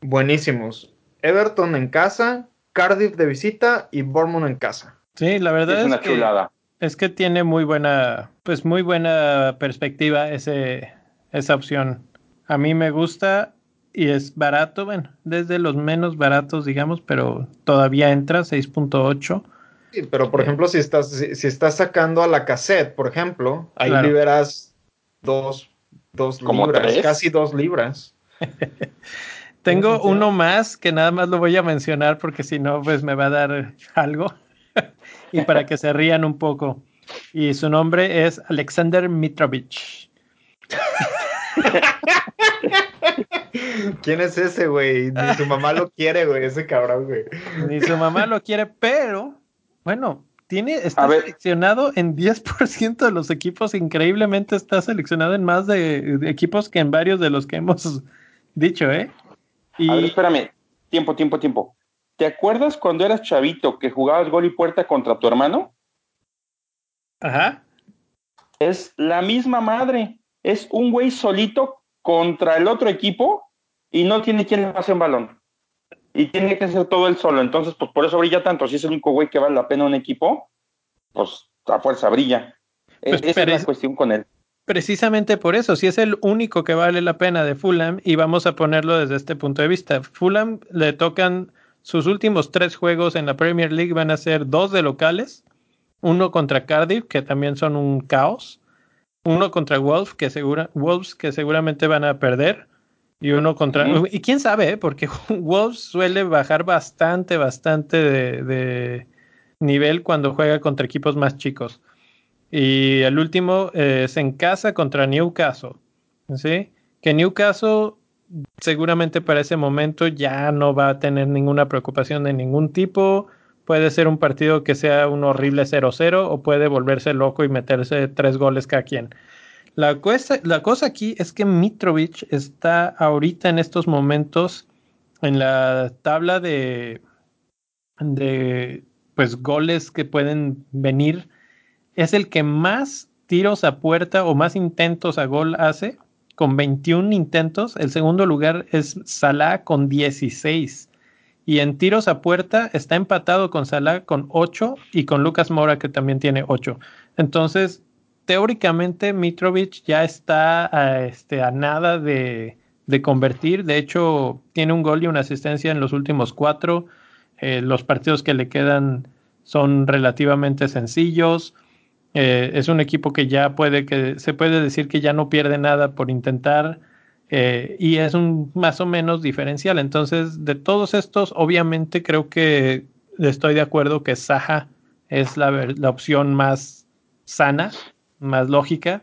buenísimos. Everton en casa, Cardiff de visita y Bournemouth en casa. sí, la verdad Es es, una que, chulada. es que tiene muy buena, pues muy buena perspectiva ese, esa opción. A mí me gusta y es barato, bueno, desde los menos baratos, digamos, pero todavía entra 6.8. Sí, pero por Eh. ejemplo, si estás, si, si estás sacando a la cassette, por ejemplo, ahí Claro. liberas dos, dos ¿Como libras, tres? casi dos libras. Tengo uno más que nada más lo voy a mencionar porque si no, pues me va a dar algo. y para que se rían un poco. Y su nombre es Alexander Mitrovich. ¿Quién es ese, güey? Ni su mamá lo quiere, güey, ese cabrón, güey. Ni su mamá lo quiere, pero bueno, tiene, está A ver. seleccionado en 10% de los equipos. Increíblemente está seleccionado en más de, de equipos que en varios de los que hemos dicho, ¿eh? Y A ver, espérame. Tiempo, tiempo, tiempo. ¿Te acuerdas cuando eras chavito que jugabas gol y puerta contra tu hermano? ajá, Es la misma madre. Es un güey solito contra el otro equipo y no tiene quien le pase un balón. Y tiene que ser todo él solo. Entonces, pues por eso brilla tanto. Si es el único güey que vale la pena un equipo, pues a fuerza brilla. E- Pues, Esa es la es- cuestión con él. Precisamente por eso, si es el único que vale la pena de Fulham, y vamos a ponerlo desde este punto de vista. Fulham le tocan sus últimos tres juegos en la Premier League, van a ser dos de locales, uno contra Cardiff, que también son un caos, uno contra Wolves, que, segura, Wolves, que seguramente van a perder, y uno contra... Y quién sabe, ¿eh? porque Wolves suele bajar bastante, bastante de, de nivel cuando juega contra equipos más chicos. Y el último eh, es en casa contra Newcastle. ¿sí? Que Newcastle seguramente para ese momento ya no va a tener ninguna preocupación de ningún tipo. Puede ser un partido que sea un horrible 0-0 o puede volverse loco y meterse tres goles cada quien. La cosa, la cosa aquí es que Mitrovic está ahorita en estos momentos en la tabla de, de pues goles que pueden venir es el que más tiros a puerta o más intentos a gol hace, con 21 intentos. El segundo lugar es Salah con 16. Y en tiros a puerta está empatado con Salah con 8 y con Lucas Mora que también tiene 8. Entonces, teóricamente Mitrovic ya está a, este, a nada de, de convertir. De hecho, tiene un gol y una asistencia en los últimos cuatro. Eh, los partidos que le quedan son relativamente sencillos. Eh, es un equipo que ya puede que se puede decir que ya no pierde nada por intentar eh, y es un más o menos diferencial. Entonces, de todos estos, obviamente creo que estoy de acuerdo que Saja es la, ver- la opción más sana, más lógica,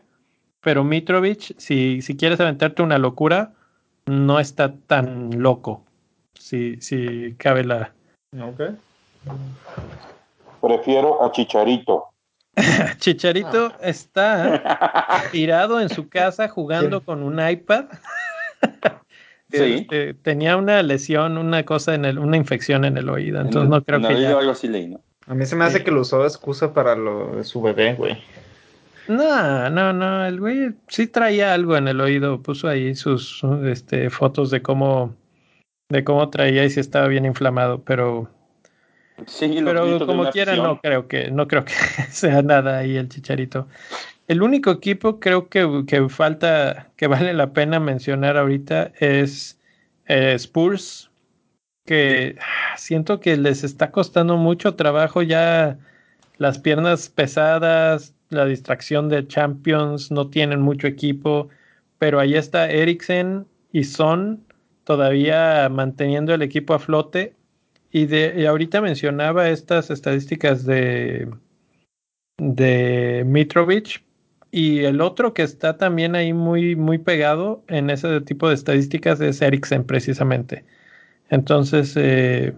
pero Mitrovic, si, si quieres aventarte una locura, no está tan loco, si, si cabe la, Ok. Prefiero a Chicharito. Chicharito está tirado en su casa jugando con un iPad. Sí. Este, tenía una lesión, una cosa en el, una infección en el oído, entonces no creo En que ya. algo así leí, ¿no? A mí se me hace Sí. que lo usó de excusa para lo de su bebé, güey. No, no, no, el güey sí traía algo en el oído, puso ahí sus este, fotos de cómo, de cómo traía y si estaba bien inflamado, pero Sí, pero como quiera no creo que no creo que sea nada ahí el Chicharito. El único equipo creo que, que falta que vale la pena mencionar ahorita es eh, Spurs, que siento que les está costando mucho trabajo ya las piernas pesadas, la distracción de Champions, no tienen mucho equipo, pero ahí está Eriksen y Son todavía manteniendo el equipo a flote. Y, de, ahorita mencionaba estas estadísticas de, de Mitrovic. Y el otro que está también ahí muy, muy pegado en ese tipo de estadísticas es Eriksen, precisamente. Entonces, eh,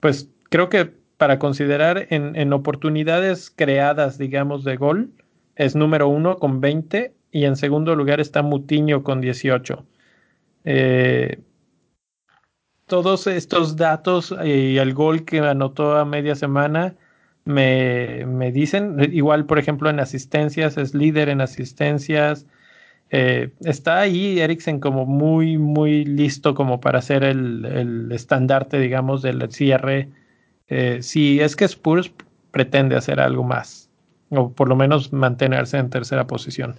pues creo que para considerar en, en, oportunidades creadas, digamos, de gol, es número uno con 20 y en segundo lugar está Mutiño con 18. Eh, todos estos datos y el gol que anotó a media semana me, me, dicen, igual por ejemplo en asistencias, es líder en asistencias. Eh, está ahí Eriksen como muy, muy listo como para ser el, el estandarte, digamos, del cierre. Eh, si es que Spurs pretende hacer algo más, o por lo menos mantenerse en tercera posición.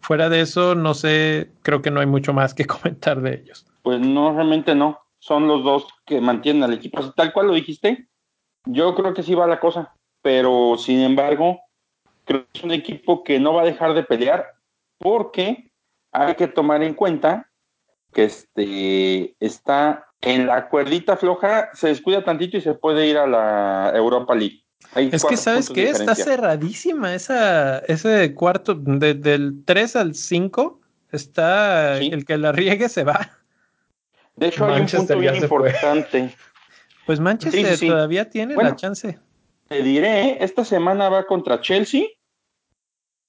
Fuera de eso, no sé, creo que no hay mucho más que comentar de ellos. Pues no, realmente no. Son los dos que mantienen al equipo. Tal cual lo dijiste, yo creo que sí va la cosa. Pero sin embargo, creo que es un equipo que no va a dejar de pelear porque hay que tomar en cuenta que este está en la cuerdita floja, se descuida tantito y se puede ir a la Europa League. es que, ¿sabes qué? Está cerradísima esa, ese cuarto, del 3 al 5, está el que la riegue se va. De hecho, hay un punto bien importante. Pues Manchester todavía tiene la chance. Te diré, esta semana va contra Chelsea.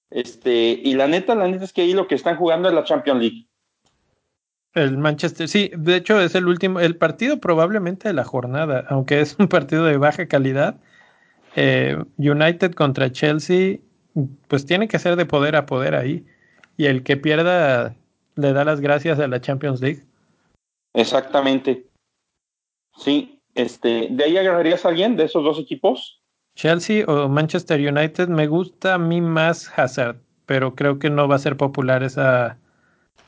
Este, y la neta, la neta es que ahí lo que están jugando es la Champions League. El Manchester, sí, de hecho es el último, el partido probablemente de la jornada, aunque es un partido de baja calidad. Eh, United contra Chelsea, pues tiene que ser de poder a poder ahí. Y el que pierda le da las gracias a la Champions League. Exactamente. Sí, este, ¿de ahí agarrarías a alguien de esos dos equipos? Chelsea o Manchester United, me gusta a mí más Hazard, pero creo que no va a ser popular esa.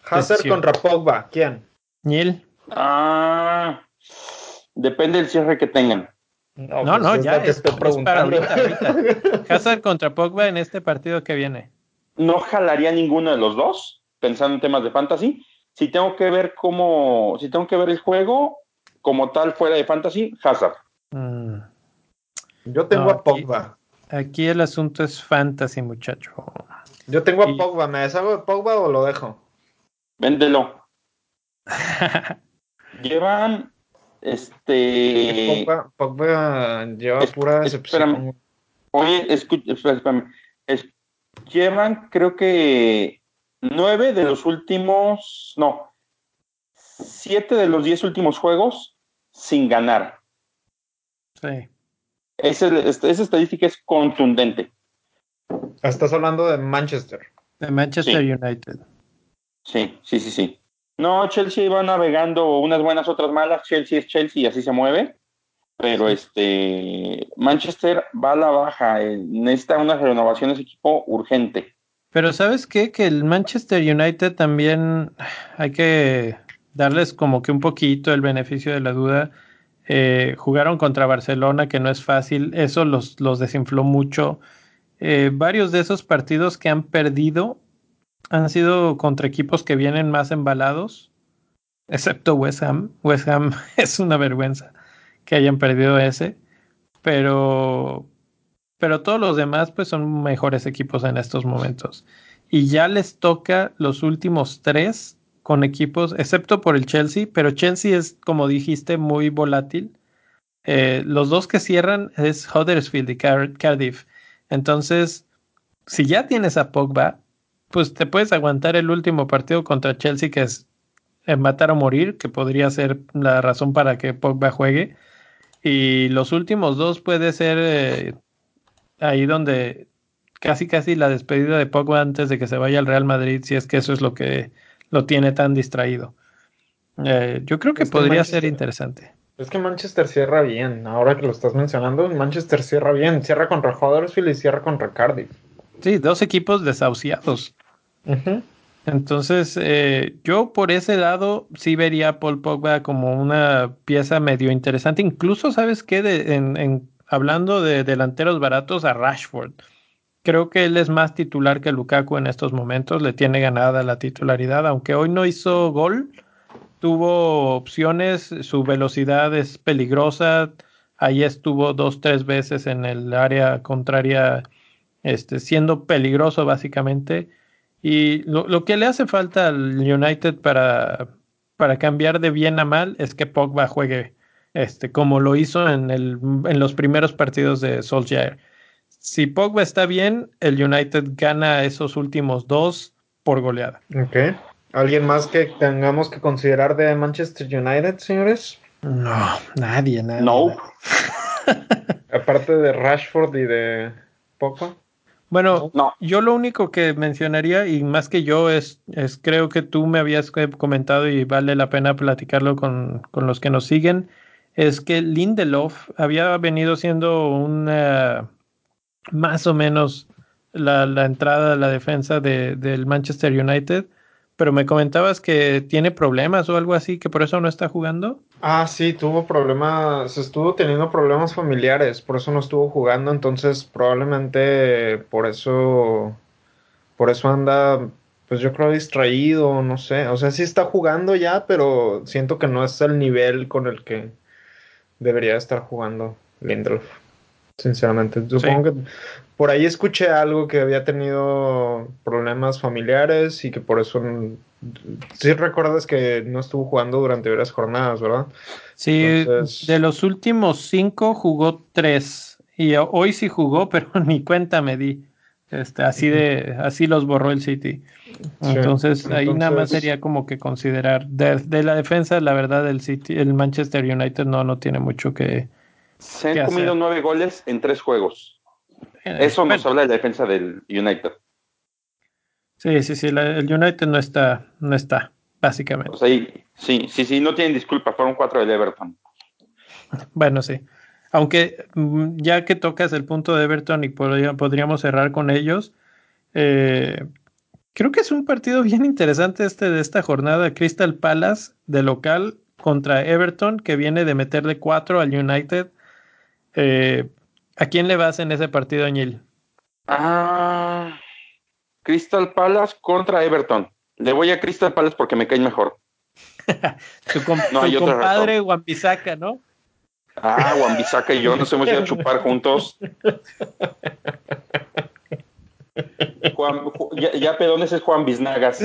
Hazard contra Pogba, ¿quién? Niel. Ah, depende del cierre que tengan. No, no, pues ya es, para ahorita, Hazard contra Pogba en este partido que viene. No jalaría ninguno de los dos, pensando en temas de fantasy, si tengo que ver cómo, si tengo que ver el juego como tal fuera de fantasy, Hazard. Mm. Yo tengo a Pogba. Aquí, el asunto es fantasy, muchacho. Yo tengo a Pogba, ¿me deshago de Pogba o lo dejo? Véndelo. Llevan este. Pogba, Pogba lleva pura decepción. Oye, escucha, espérame. llevan, creo que nueve de los últimos, no, siete de los diez últimos juegos sin ganar. Sí. esa estadística es contundente. Estás hablando de Manchester. De Manchester United. Sí, sí, sí, sí. No, Chelsea va navegando unas buenas, otras malas. Chelsea es Chelsea y así se mueve. Pero este Manchester va a la baja. Eh, necesita una renovación de ese equipo urgente. Pero ¿sabes qué? Que el Manchester United también hay que darles como que un poquito el beneficio de la duda. Eh, jugaron contra Barcelona, que no es fácil, eso los, los desinfló mucho. Eh, varios de esos partidos que han perdido han sido contra equipos que vienen más embalados, excepto West Ham. West Ham es una vergüenza que hayan perdido ese, pero pero todos los demás pues son mejores equipos en estos momentos. Y ya les toca los últimos tres con equipos, excepto por el Chelsea, pero Chelsea es, como dijiste, muy volátil. Eh, los dos que cierran es Huddersfield y Cardiff. Entonces, si ya tienes a Pogba, pues te puedes aguantar el último partido contra Chelsea, que es matar o morir, que podría ser la razón para que Pogba juegue. Y los últimos dos puede ser eh, ahí donde casi casi la despedida de Pogba antes de que se vaya al Real Madrid, si es que eso es lo que lo tiene tan distraído. Eh, yo creo que podría ser interesante. Es que Manchester cierra bien, ahora que lo estás mencionando, Manchester cierra bien, cierra contra Huddersfield y cierra contra Cardiff. Sí, dos equipos desahuciados. Entonces, eh, yo por ese lado sí vería a Paul Pogba como una pieza medio interesante. Incluso, ¿sabes qué? De, en, hablando de delanteros baratos, a Rashford. Creo que él es más titular que Lukaku en estos momentos, le tiene ganada la titularidad, aunque hoy no hizo gol, tuvo opciones, su velocidad es peligrosa, ahí estuvo dos, tres veces en el área contraria, este, siendo peligroso básicamente. Y lo, que le hace falta al United para, para cambiar de bien a mal es que Pogba juegue este, como lo hizo en, el, en los primeros partidos de Solskjaer si Pogba está bien, el United gana esos últimos dos por goleada. Ok. ¿Alguien más que tengamos que considerar de Manchester United, señores? No, nadie, nadie. No. Aparte de Rashford y de Pogba. Bueno, no. yo lo único que mencionaría, y más que yo, es, es creo que tú me habías comentado y vale la pena platicarlo con, con los que nos siguen, es que Lindelof había venido siendo una más o menos la, la entrada la defensa de, del Manchester United, pero me comentabas que tiene problemas o algo así, que por eso no está jugando. Ah, sí, tuvo problemas, estuvo teniendo problemas familiares, por eso no estuvo jugando, entonces probablemente por eso, por eso anda, pues yo creo distraído, no sé, o sea, sí está jugando ya, pero siento que no es el nivel con el que debería estar jugando Lindelof sinceramente. Supongo que por ahí escuché algo que había tenido problemas familiares y que por eso sí recuerdas que no estuvo jugando durante varias jornadas, ¿verdad? Sí, de los últimos cinco jugó tres y hoy sí jugó, pero ni cuenta me di. Este, así de, así los borró el City. Entonces, ahí nada más sería como que considerar de, la defensa, la verdad, el City, el Manchester United no, no tiene mucho que, se han comido nueve goles en tres juegos. Eh, Eso nos habla de la defensa del United. Sí, sí, sí, el United no está, no está, básicamente. Pues ahí, sí, sí, sí, no tienen disculpa, fueron cuatro del Everton. Bueno, sí. Aunque mm, ya que tocas el punto de Everton y podríamos cerrar con ellos, eh, creo que es un partido bien interesante este de esta jornada. Crystal Palace de local contra Everton, que viene de meterle cuatro al United. Eh, ¿A quién le vas en ese partido, Añil? Ah, Crystal Palace contra Everton. Le voy a Crystal Palace porque me cae mejor. tu, compadre Wambisaka, ¿no? Ah, Wambisaka y yo nos hemos ido a chupar juntos. Juan, ya, ya es Juan Biznagas.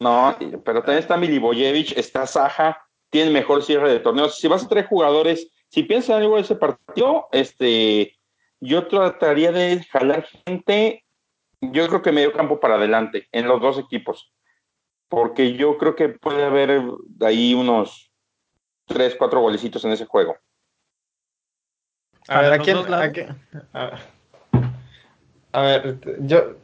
No, pero también está Milivojevic, está Saja, tiene mejor cierre de torneos. Si vas a traer jugadores, si piensas en algo de ese partido, este, yo trataría de jalar gente, yo creo que medio campo para adelante, en los dos equipos, porque yo creo que puede haber ahí unos tres, cuatro golecitos en ese juego. A ver, ¿a quién? a ver, yo,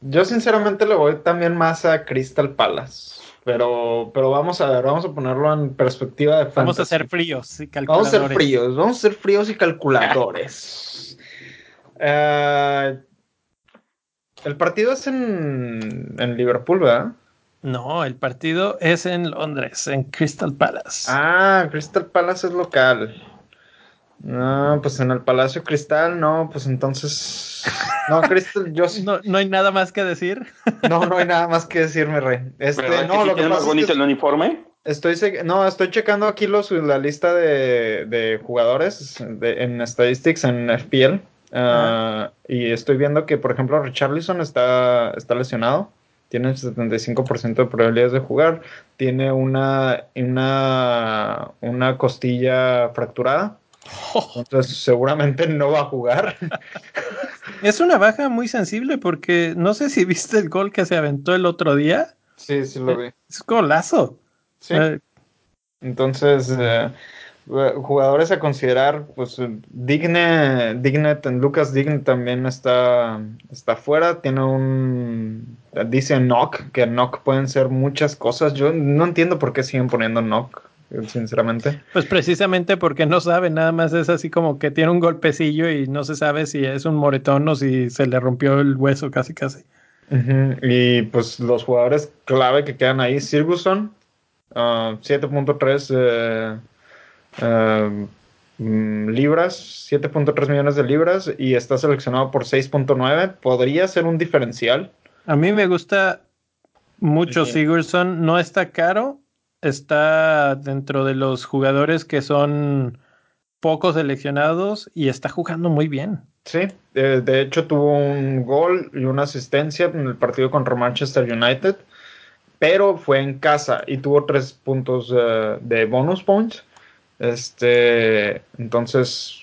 yo sinceramente le voy también más a Crystal Palace. Pero, pero vamos a ver, vamos a ponerlo en perspectiva de fantasy. Vamos a ser fríos y calculadores. Vamos a ser fríos, vamos a ser fríos y calculadores. Eh, el partido es en, en Liverpool, ¿verdad? No, el partido es en Londres, en Crystal Palace. Ah, Crystal Palace es local. No, pues en el Palacio Cristal, no, pues entonces. No, Cristal, yo sí. No, no, hay nada más que decir. No, no hay nada más que decirme, Rey. Este, no, lo que más bonito el uniforme? Estoy, no, estoy checando aquí los, la lista de, de jugadores en Statistics, en FPL. Ah, y estoy viendo que, por ejemplo, Richarlison está, está lesionado. Tiene el 75% de probabilidades de jugar. Tiene una, una, una costilla fracturada. Entonces seguramente no va a jugar. Es una baja muy sensible porque no sé si viste el gol que se aventó el otro día. Sí, sí lo vi. Es golazo. Sí. Eh, Entonces, eh, eh, jugadores a considerar, pues Digne, Dignet, Lucas Digne también está, está fuera, tiene un, dice Knock, que Knock pueden ser muchas cosas, yo no entiendo por qué siguen poniendo Knock, sinceramente. Pues precisamente porque no sabe, nada más es así como que tiene un golpecillo y no se sabe si es un moretón o si se le rompió el hueso casi casi. Y pues los jugadores clave que quedan ahí, Sirguson, 7.3 uh, uh, libras, 7.3 millones de libras y está seleccionado por 6.9. Podría ser un diferencial. A mí me gusta mucho Sigurdsson, no está caro, está dentro de los jugadores que son pocos seleccionados y está jugando muy bien. Sí, de, hecho tuvo un gol y una asistencia en el partido contra Manchester United, pero fue en casa y tuvo tres puntos eh, de bonus points. Este, entonces,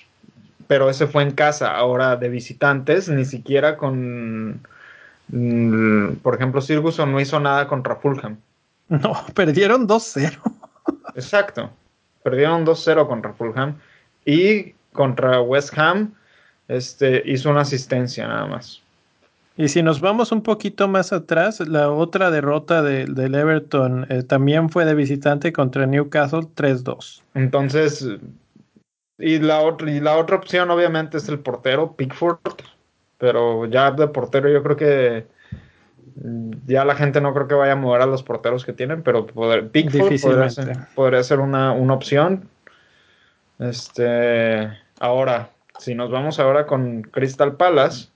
pero ese fue en casa. Ahora de visitantes, ni siquiera con, mm, por ejemplo, Sirguson no hizo nada contra Fulham. No, perdieron 2-0. Exacto, perdieron 2-0 contra Fulham y contra West Ham este, hizo una asistencia nada más. Y si nos vamos un poquito más atrás, la otra derrota del Everton eh, también fue de visitante contra Newcastle 3-2. Entonces, y la, otra, y la otra opción obviamente es el portero, Pickford, pero ya de portero yo creo que ya la gente no creo que vaya a mover a los porteros que tienen, pero poder, Pickford podría ser, podría ser una, una opción. Este, ahora, si nos vamos ahora con Crystal Palace,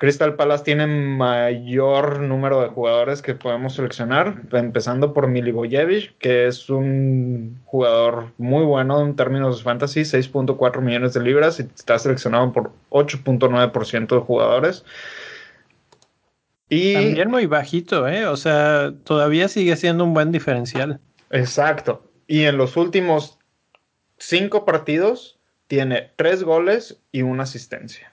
Crystal Palace tiene mayor número de jugadores que podemos seleccionar, empezando por Milivojevic, que es un jugador muy bueno en términos de fantasy, 6.4 millones de libras y está seleccionado por 8.9% de jugadores. Y también muy bajito, ¿eh? O sea, todavía sigue siendo un buen diferencial. Exacto. Y en los últimos cinco partidos tiene tres goles y una asistencia.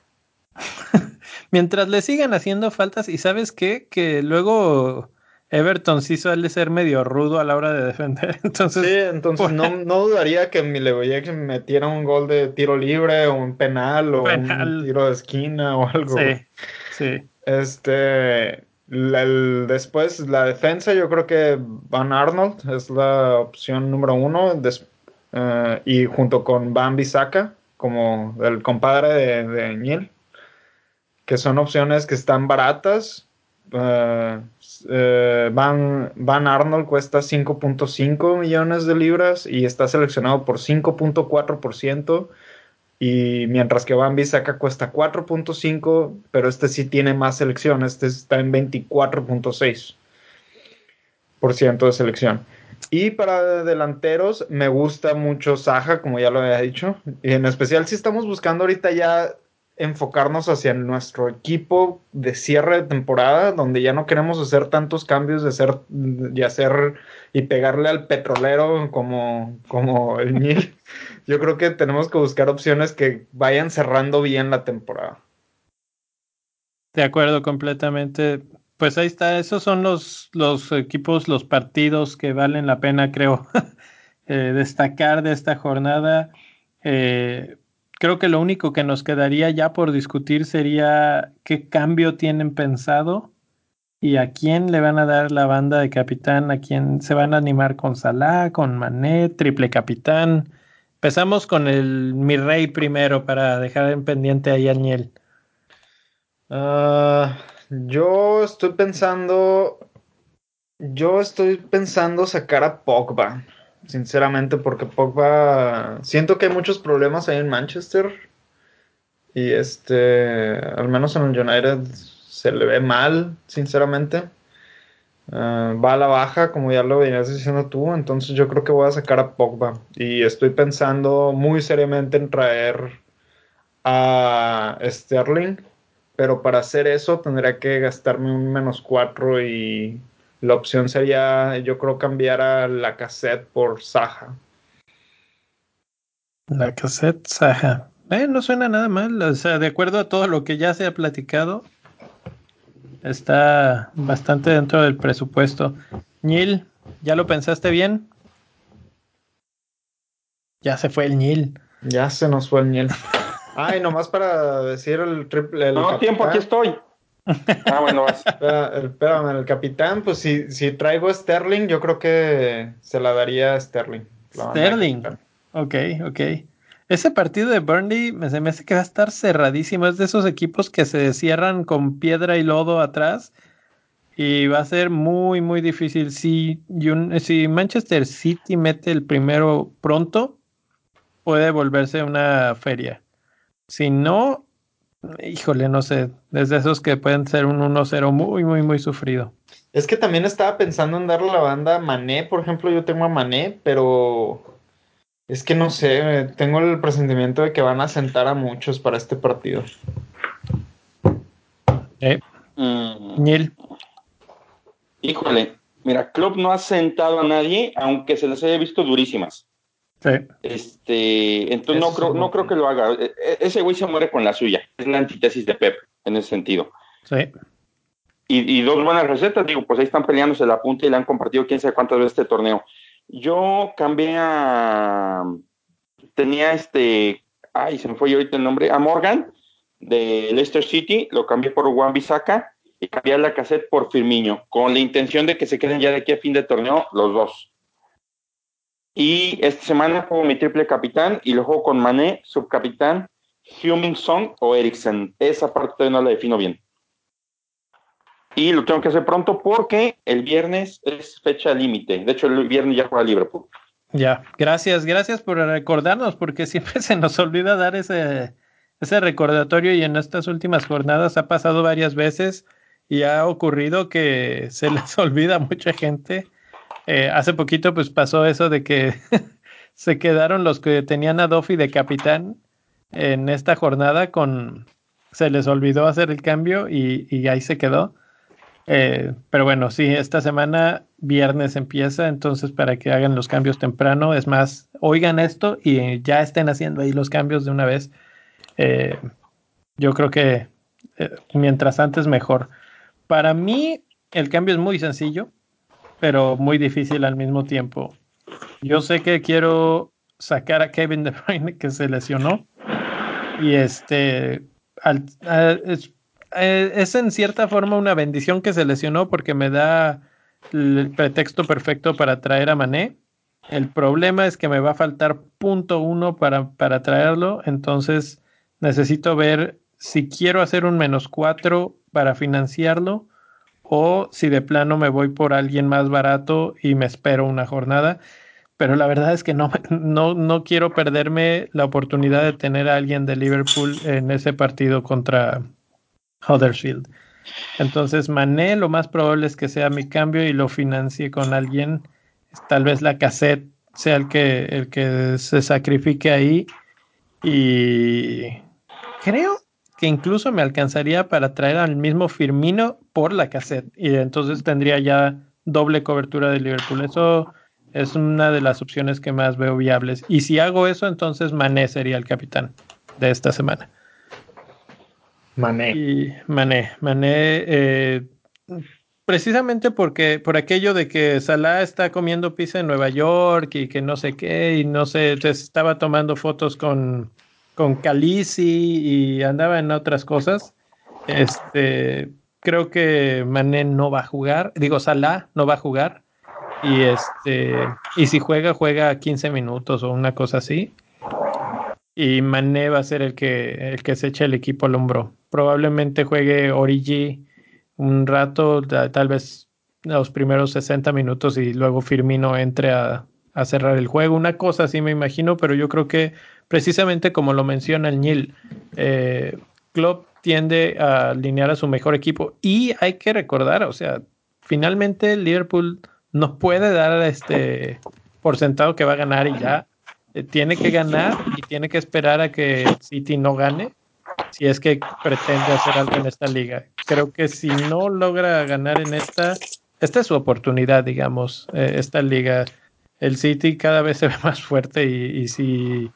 Mientras le sigan haciendo faltas, y sabes qué, que luego Everton sí suele ser medio rudo a la hora de defender. Entonces, sí, entonces no, no, dudaría que que metiera un gol de tiro libre o un penal o un tiro de esquina o algo. Sí, sí. Este, después la defensa, yo creo que Van Arnold es la opción número uno. Eh, y junto con Bambi Saka, como el compadre de, de que son opciones que están baratas. Uh, Van, Van, Arnold cuesta 5.5 millones de libras y está seleccionado por 5.4%. Y mientras que Bambi Saka cuesta 4.5, pero este sí tiene más selección, este está en 24.6% de selección. Y para delanteros me gusta mucho Saja, como ya lo había dicho. Y en especial si estamos buscando ahorita ya enfocarnos hacia nuestro equipo de cierre de temporada, donde ya no queremos hacer tantos cambios de hacer y hacer y pegarle al petrolero como, como el Nil. Yo creo que tenemos que buscar opciones que vayan cerrando bien la temporada. De acuerdo, completamente. Pues ahí está, esos son los, los equipos, los partidos que valen la pena, creo, eh, destacar de esta jornada. Eh, creo que lo único que nos quedaría ya por discutir sería qué cambio tienen pensado y a quién le van a dar la banda de capitán, a quién se van a animar con Salah, con Mané, triple capitán. Empezamos con el mi rey primero para dejar en pendiente ahí a Niel. Ah, yo estoy pensando. Yo estoy pensando sacar a Pogba. Sinceramente, porque Pogba. Siento que hay muchos problemas ahí en Manchester. Y este. Al menos en el United se le ve mal, sinceramente. Ah, va a la baja, como ya lo venías diciendo tú. Entonces yo creo que voy a sacar a Pogba. Y estoy pensando muy seriamente en traer a Sterling pero para hacer eso tendría que gastarme un menos 4 y la opción sería, yo creo, cambiar a la cassette por Saja. La cassette Saja. Eh, no suena nada mal, o sea, de acuerdo a todo lo que ya se ha platicado, está bastante dentro del presupuesto. Neil, ¿ya lo pensaste bien? Ya se fue el Nil. Ya se nos fue el Nil. Ay, nomás para decir el triple. El no, tiempo, aquí estoy. Ah, bueno, vas. espérame, el capitán, pues si, si traigo Sterling, yo creo que se la daría a Sterling. Sterling. Ok, ok. Ese partido de Burnley me, se me hace que va a estar cerradísimo. Es de esos equipos que se cierran con piedra y lodo atrás. Y va a ser muy, muy difícil. Si, si Manchester City mete el primero pronto, puede volverse una feria. Si no, híjole, no sé. Es de esos que pueden ser un 1-0 muy, muy, muy sufrido. Es que también estaba pensando en darle la banda a Mané. Por ejemplo, yo tengo a Mané, pero es que no sé, tengo el presentimiento de que van a sentar a muchos para este partido. Eh. Mm. Híjole, mira, Klopp no ha sentado a nadie, aunque se les haya visto durísimas. Sí. Este, entonces no creo, no creo que lo haga. E, e, ese güey se muere con la suya. Es la antítesis de Pep en ese sentido. Sí. Y, y, dos buenas recetas, digo, pues ahí están peleándose la punta y le han compartido quién sabe cuántas veces este torneo. Yo cambié a. Tenía este. Ay, se me fue ahorita el nombre. A Morgan de Leicester City. Lo cambié por Juan Bisaca y cambié la cassette por Firmiño. Con la intención de que se queden ya de aquí a fin de torneo los dos. Y esta semana juego mi triple capitán y lo juego con Mané, subcapitán, Song o Eriksen. Esa parte no la defino bien y lo tengo que hacer pronto porque el viernes es fecha límite. De hecho, el viernes ya juega Liverpool. Ya, gracias, gracias por recordarnos, porque siempre se nos olvida dar ese, ese recordatorio y en estas últimas jornadas ha pasado varias veces y ha ocurrido que se les olvida a mucha gente. Eh, hace poquito pues pasó eso de que se quedaron los que tenían a Doffy de capitán en esta jornada con se les olvidó hacer el cambio y, y ahí se quedó. Eh, pero bueno, sí, esta semana, viernes empieza, entonces para que hagan los cambios temprano, es más, oigan esto y ya estén haciendo ahí los cambios de una vez. Eh, yo creo que mientras antes mejor. Para mí, el cambio es muy sencillo, pero muy difícil al mismo tiempo. Yo sé que quiero sacar a Kevin De Bruyne que se lesionó y este eh, es en cierta forma una bendición que se lesionó porque me da el pretexto perfecto para traer a Mané. El problema es que me va a faltar punto uno para, para traerlo, entonces necesito ver si quiero hacer un menos cuatro para financiarlo o si de plano me voy por alguien más barato y me espero una jornada. Pero la verdad es que no, no, no quiero perderme la oportunidad de tener a alguien de Liverpool en ese partido contra, Huddersfield. Entonces, Mané lo más probable es que sea mi cambio y lo financie con alguien. Tal vez la cassette sea el que, el que se sacrifique ahí. Y creo que incluso me alcanzaría para traer al mismo Firmino por la cassette. Y entonces tendría ya doble cobertura de Liverpool. Eso es una de las opciones que más veo viables. Y si hago eso, entonces Mané sería el capitán de esta semana. Mané. Y Mané, Mané, eh, precisamente porque por aquello de que Salah está comiendo pizza en Nueva York y que no sé qué, y no sé, estaba tomando fotos con, con Calisi y andaba en otras cosas. Este, creo que Mané no va a jugar, digo Salah no va a jugar. Y este, y si juega, juega 15 minutos o una cosa así y Mané va a ser el que, el que se eche el equipo al hombro. Probablemente juegue Origi un rato, tal vez los primeros 60 minutos y luego Firmino entre a, cerrar el juego. Una cosa así me imagino, pero yo creo que precisamente como lo menciona el Nil, eh, Klopp tiende a alinear a su mejor equipo y hay que recordar, o sea, finalmente Liverpool no puede dar este por sentado que va a ganar y ya eh, tiene que ganar y tiene que esperar a que City no gane si es que pretende hacer algo en esta liga. Creo que si no logra ganar en esta, esta es su oportunidad, digamos, eh, esta liga. El City cada vez se ve más fuerte y, y si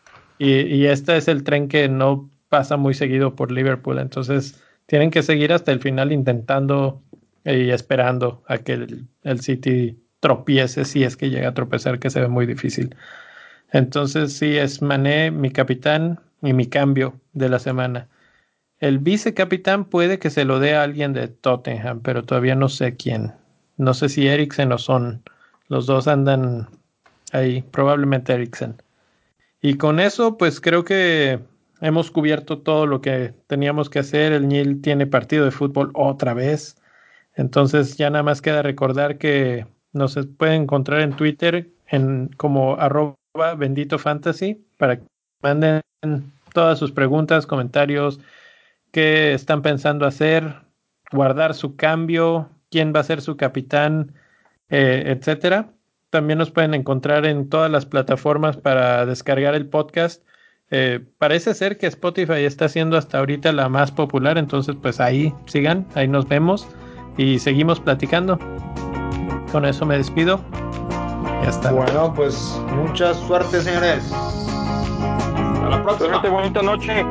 y, este es el tren que no pasa muy seguido por Liverpool, entonces tienen que seguir hasta el final intentando y esperando a que el, el City tropiece si es que llega a tropezar, que se ve muy difícil. Entonces sí, es Mané mi capitán y mi cambio de la semana. El vicecapitán puede que se lo dé a alguien de Tottenham, pero todavía no sé quién. No sé si Eriksen o Son. Los dos andan ahí, probablemente Eriksen. Y con eso, pues creo que hemos cubierto todo lo que teníamos que hacer. El Nil tiene partido de fútbol otra vez. Entonces ya nada más queda recordar que nos pueden encontrar en Twitter en como arroba bendito fantasy para que manden todas sus preguntas, comentarios, qué están pensando hacer, guardar su cambio, quién va a ser su capitán, eh, etcétera. También nos pueden encontrar en todas las plataformas para descargar el podcast. Eh, parece ser que Spotify está siendo hasta ahorita la más popular, entonces pues ahí sigan, ahí nos vemos y seguimos platicando. Con eso me despido. Ya está. Bueno, pues mucha suerte, señores. Hasta la próxima. Bonita noche.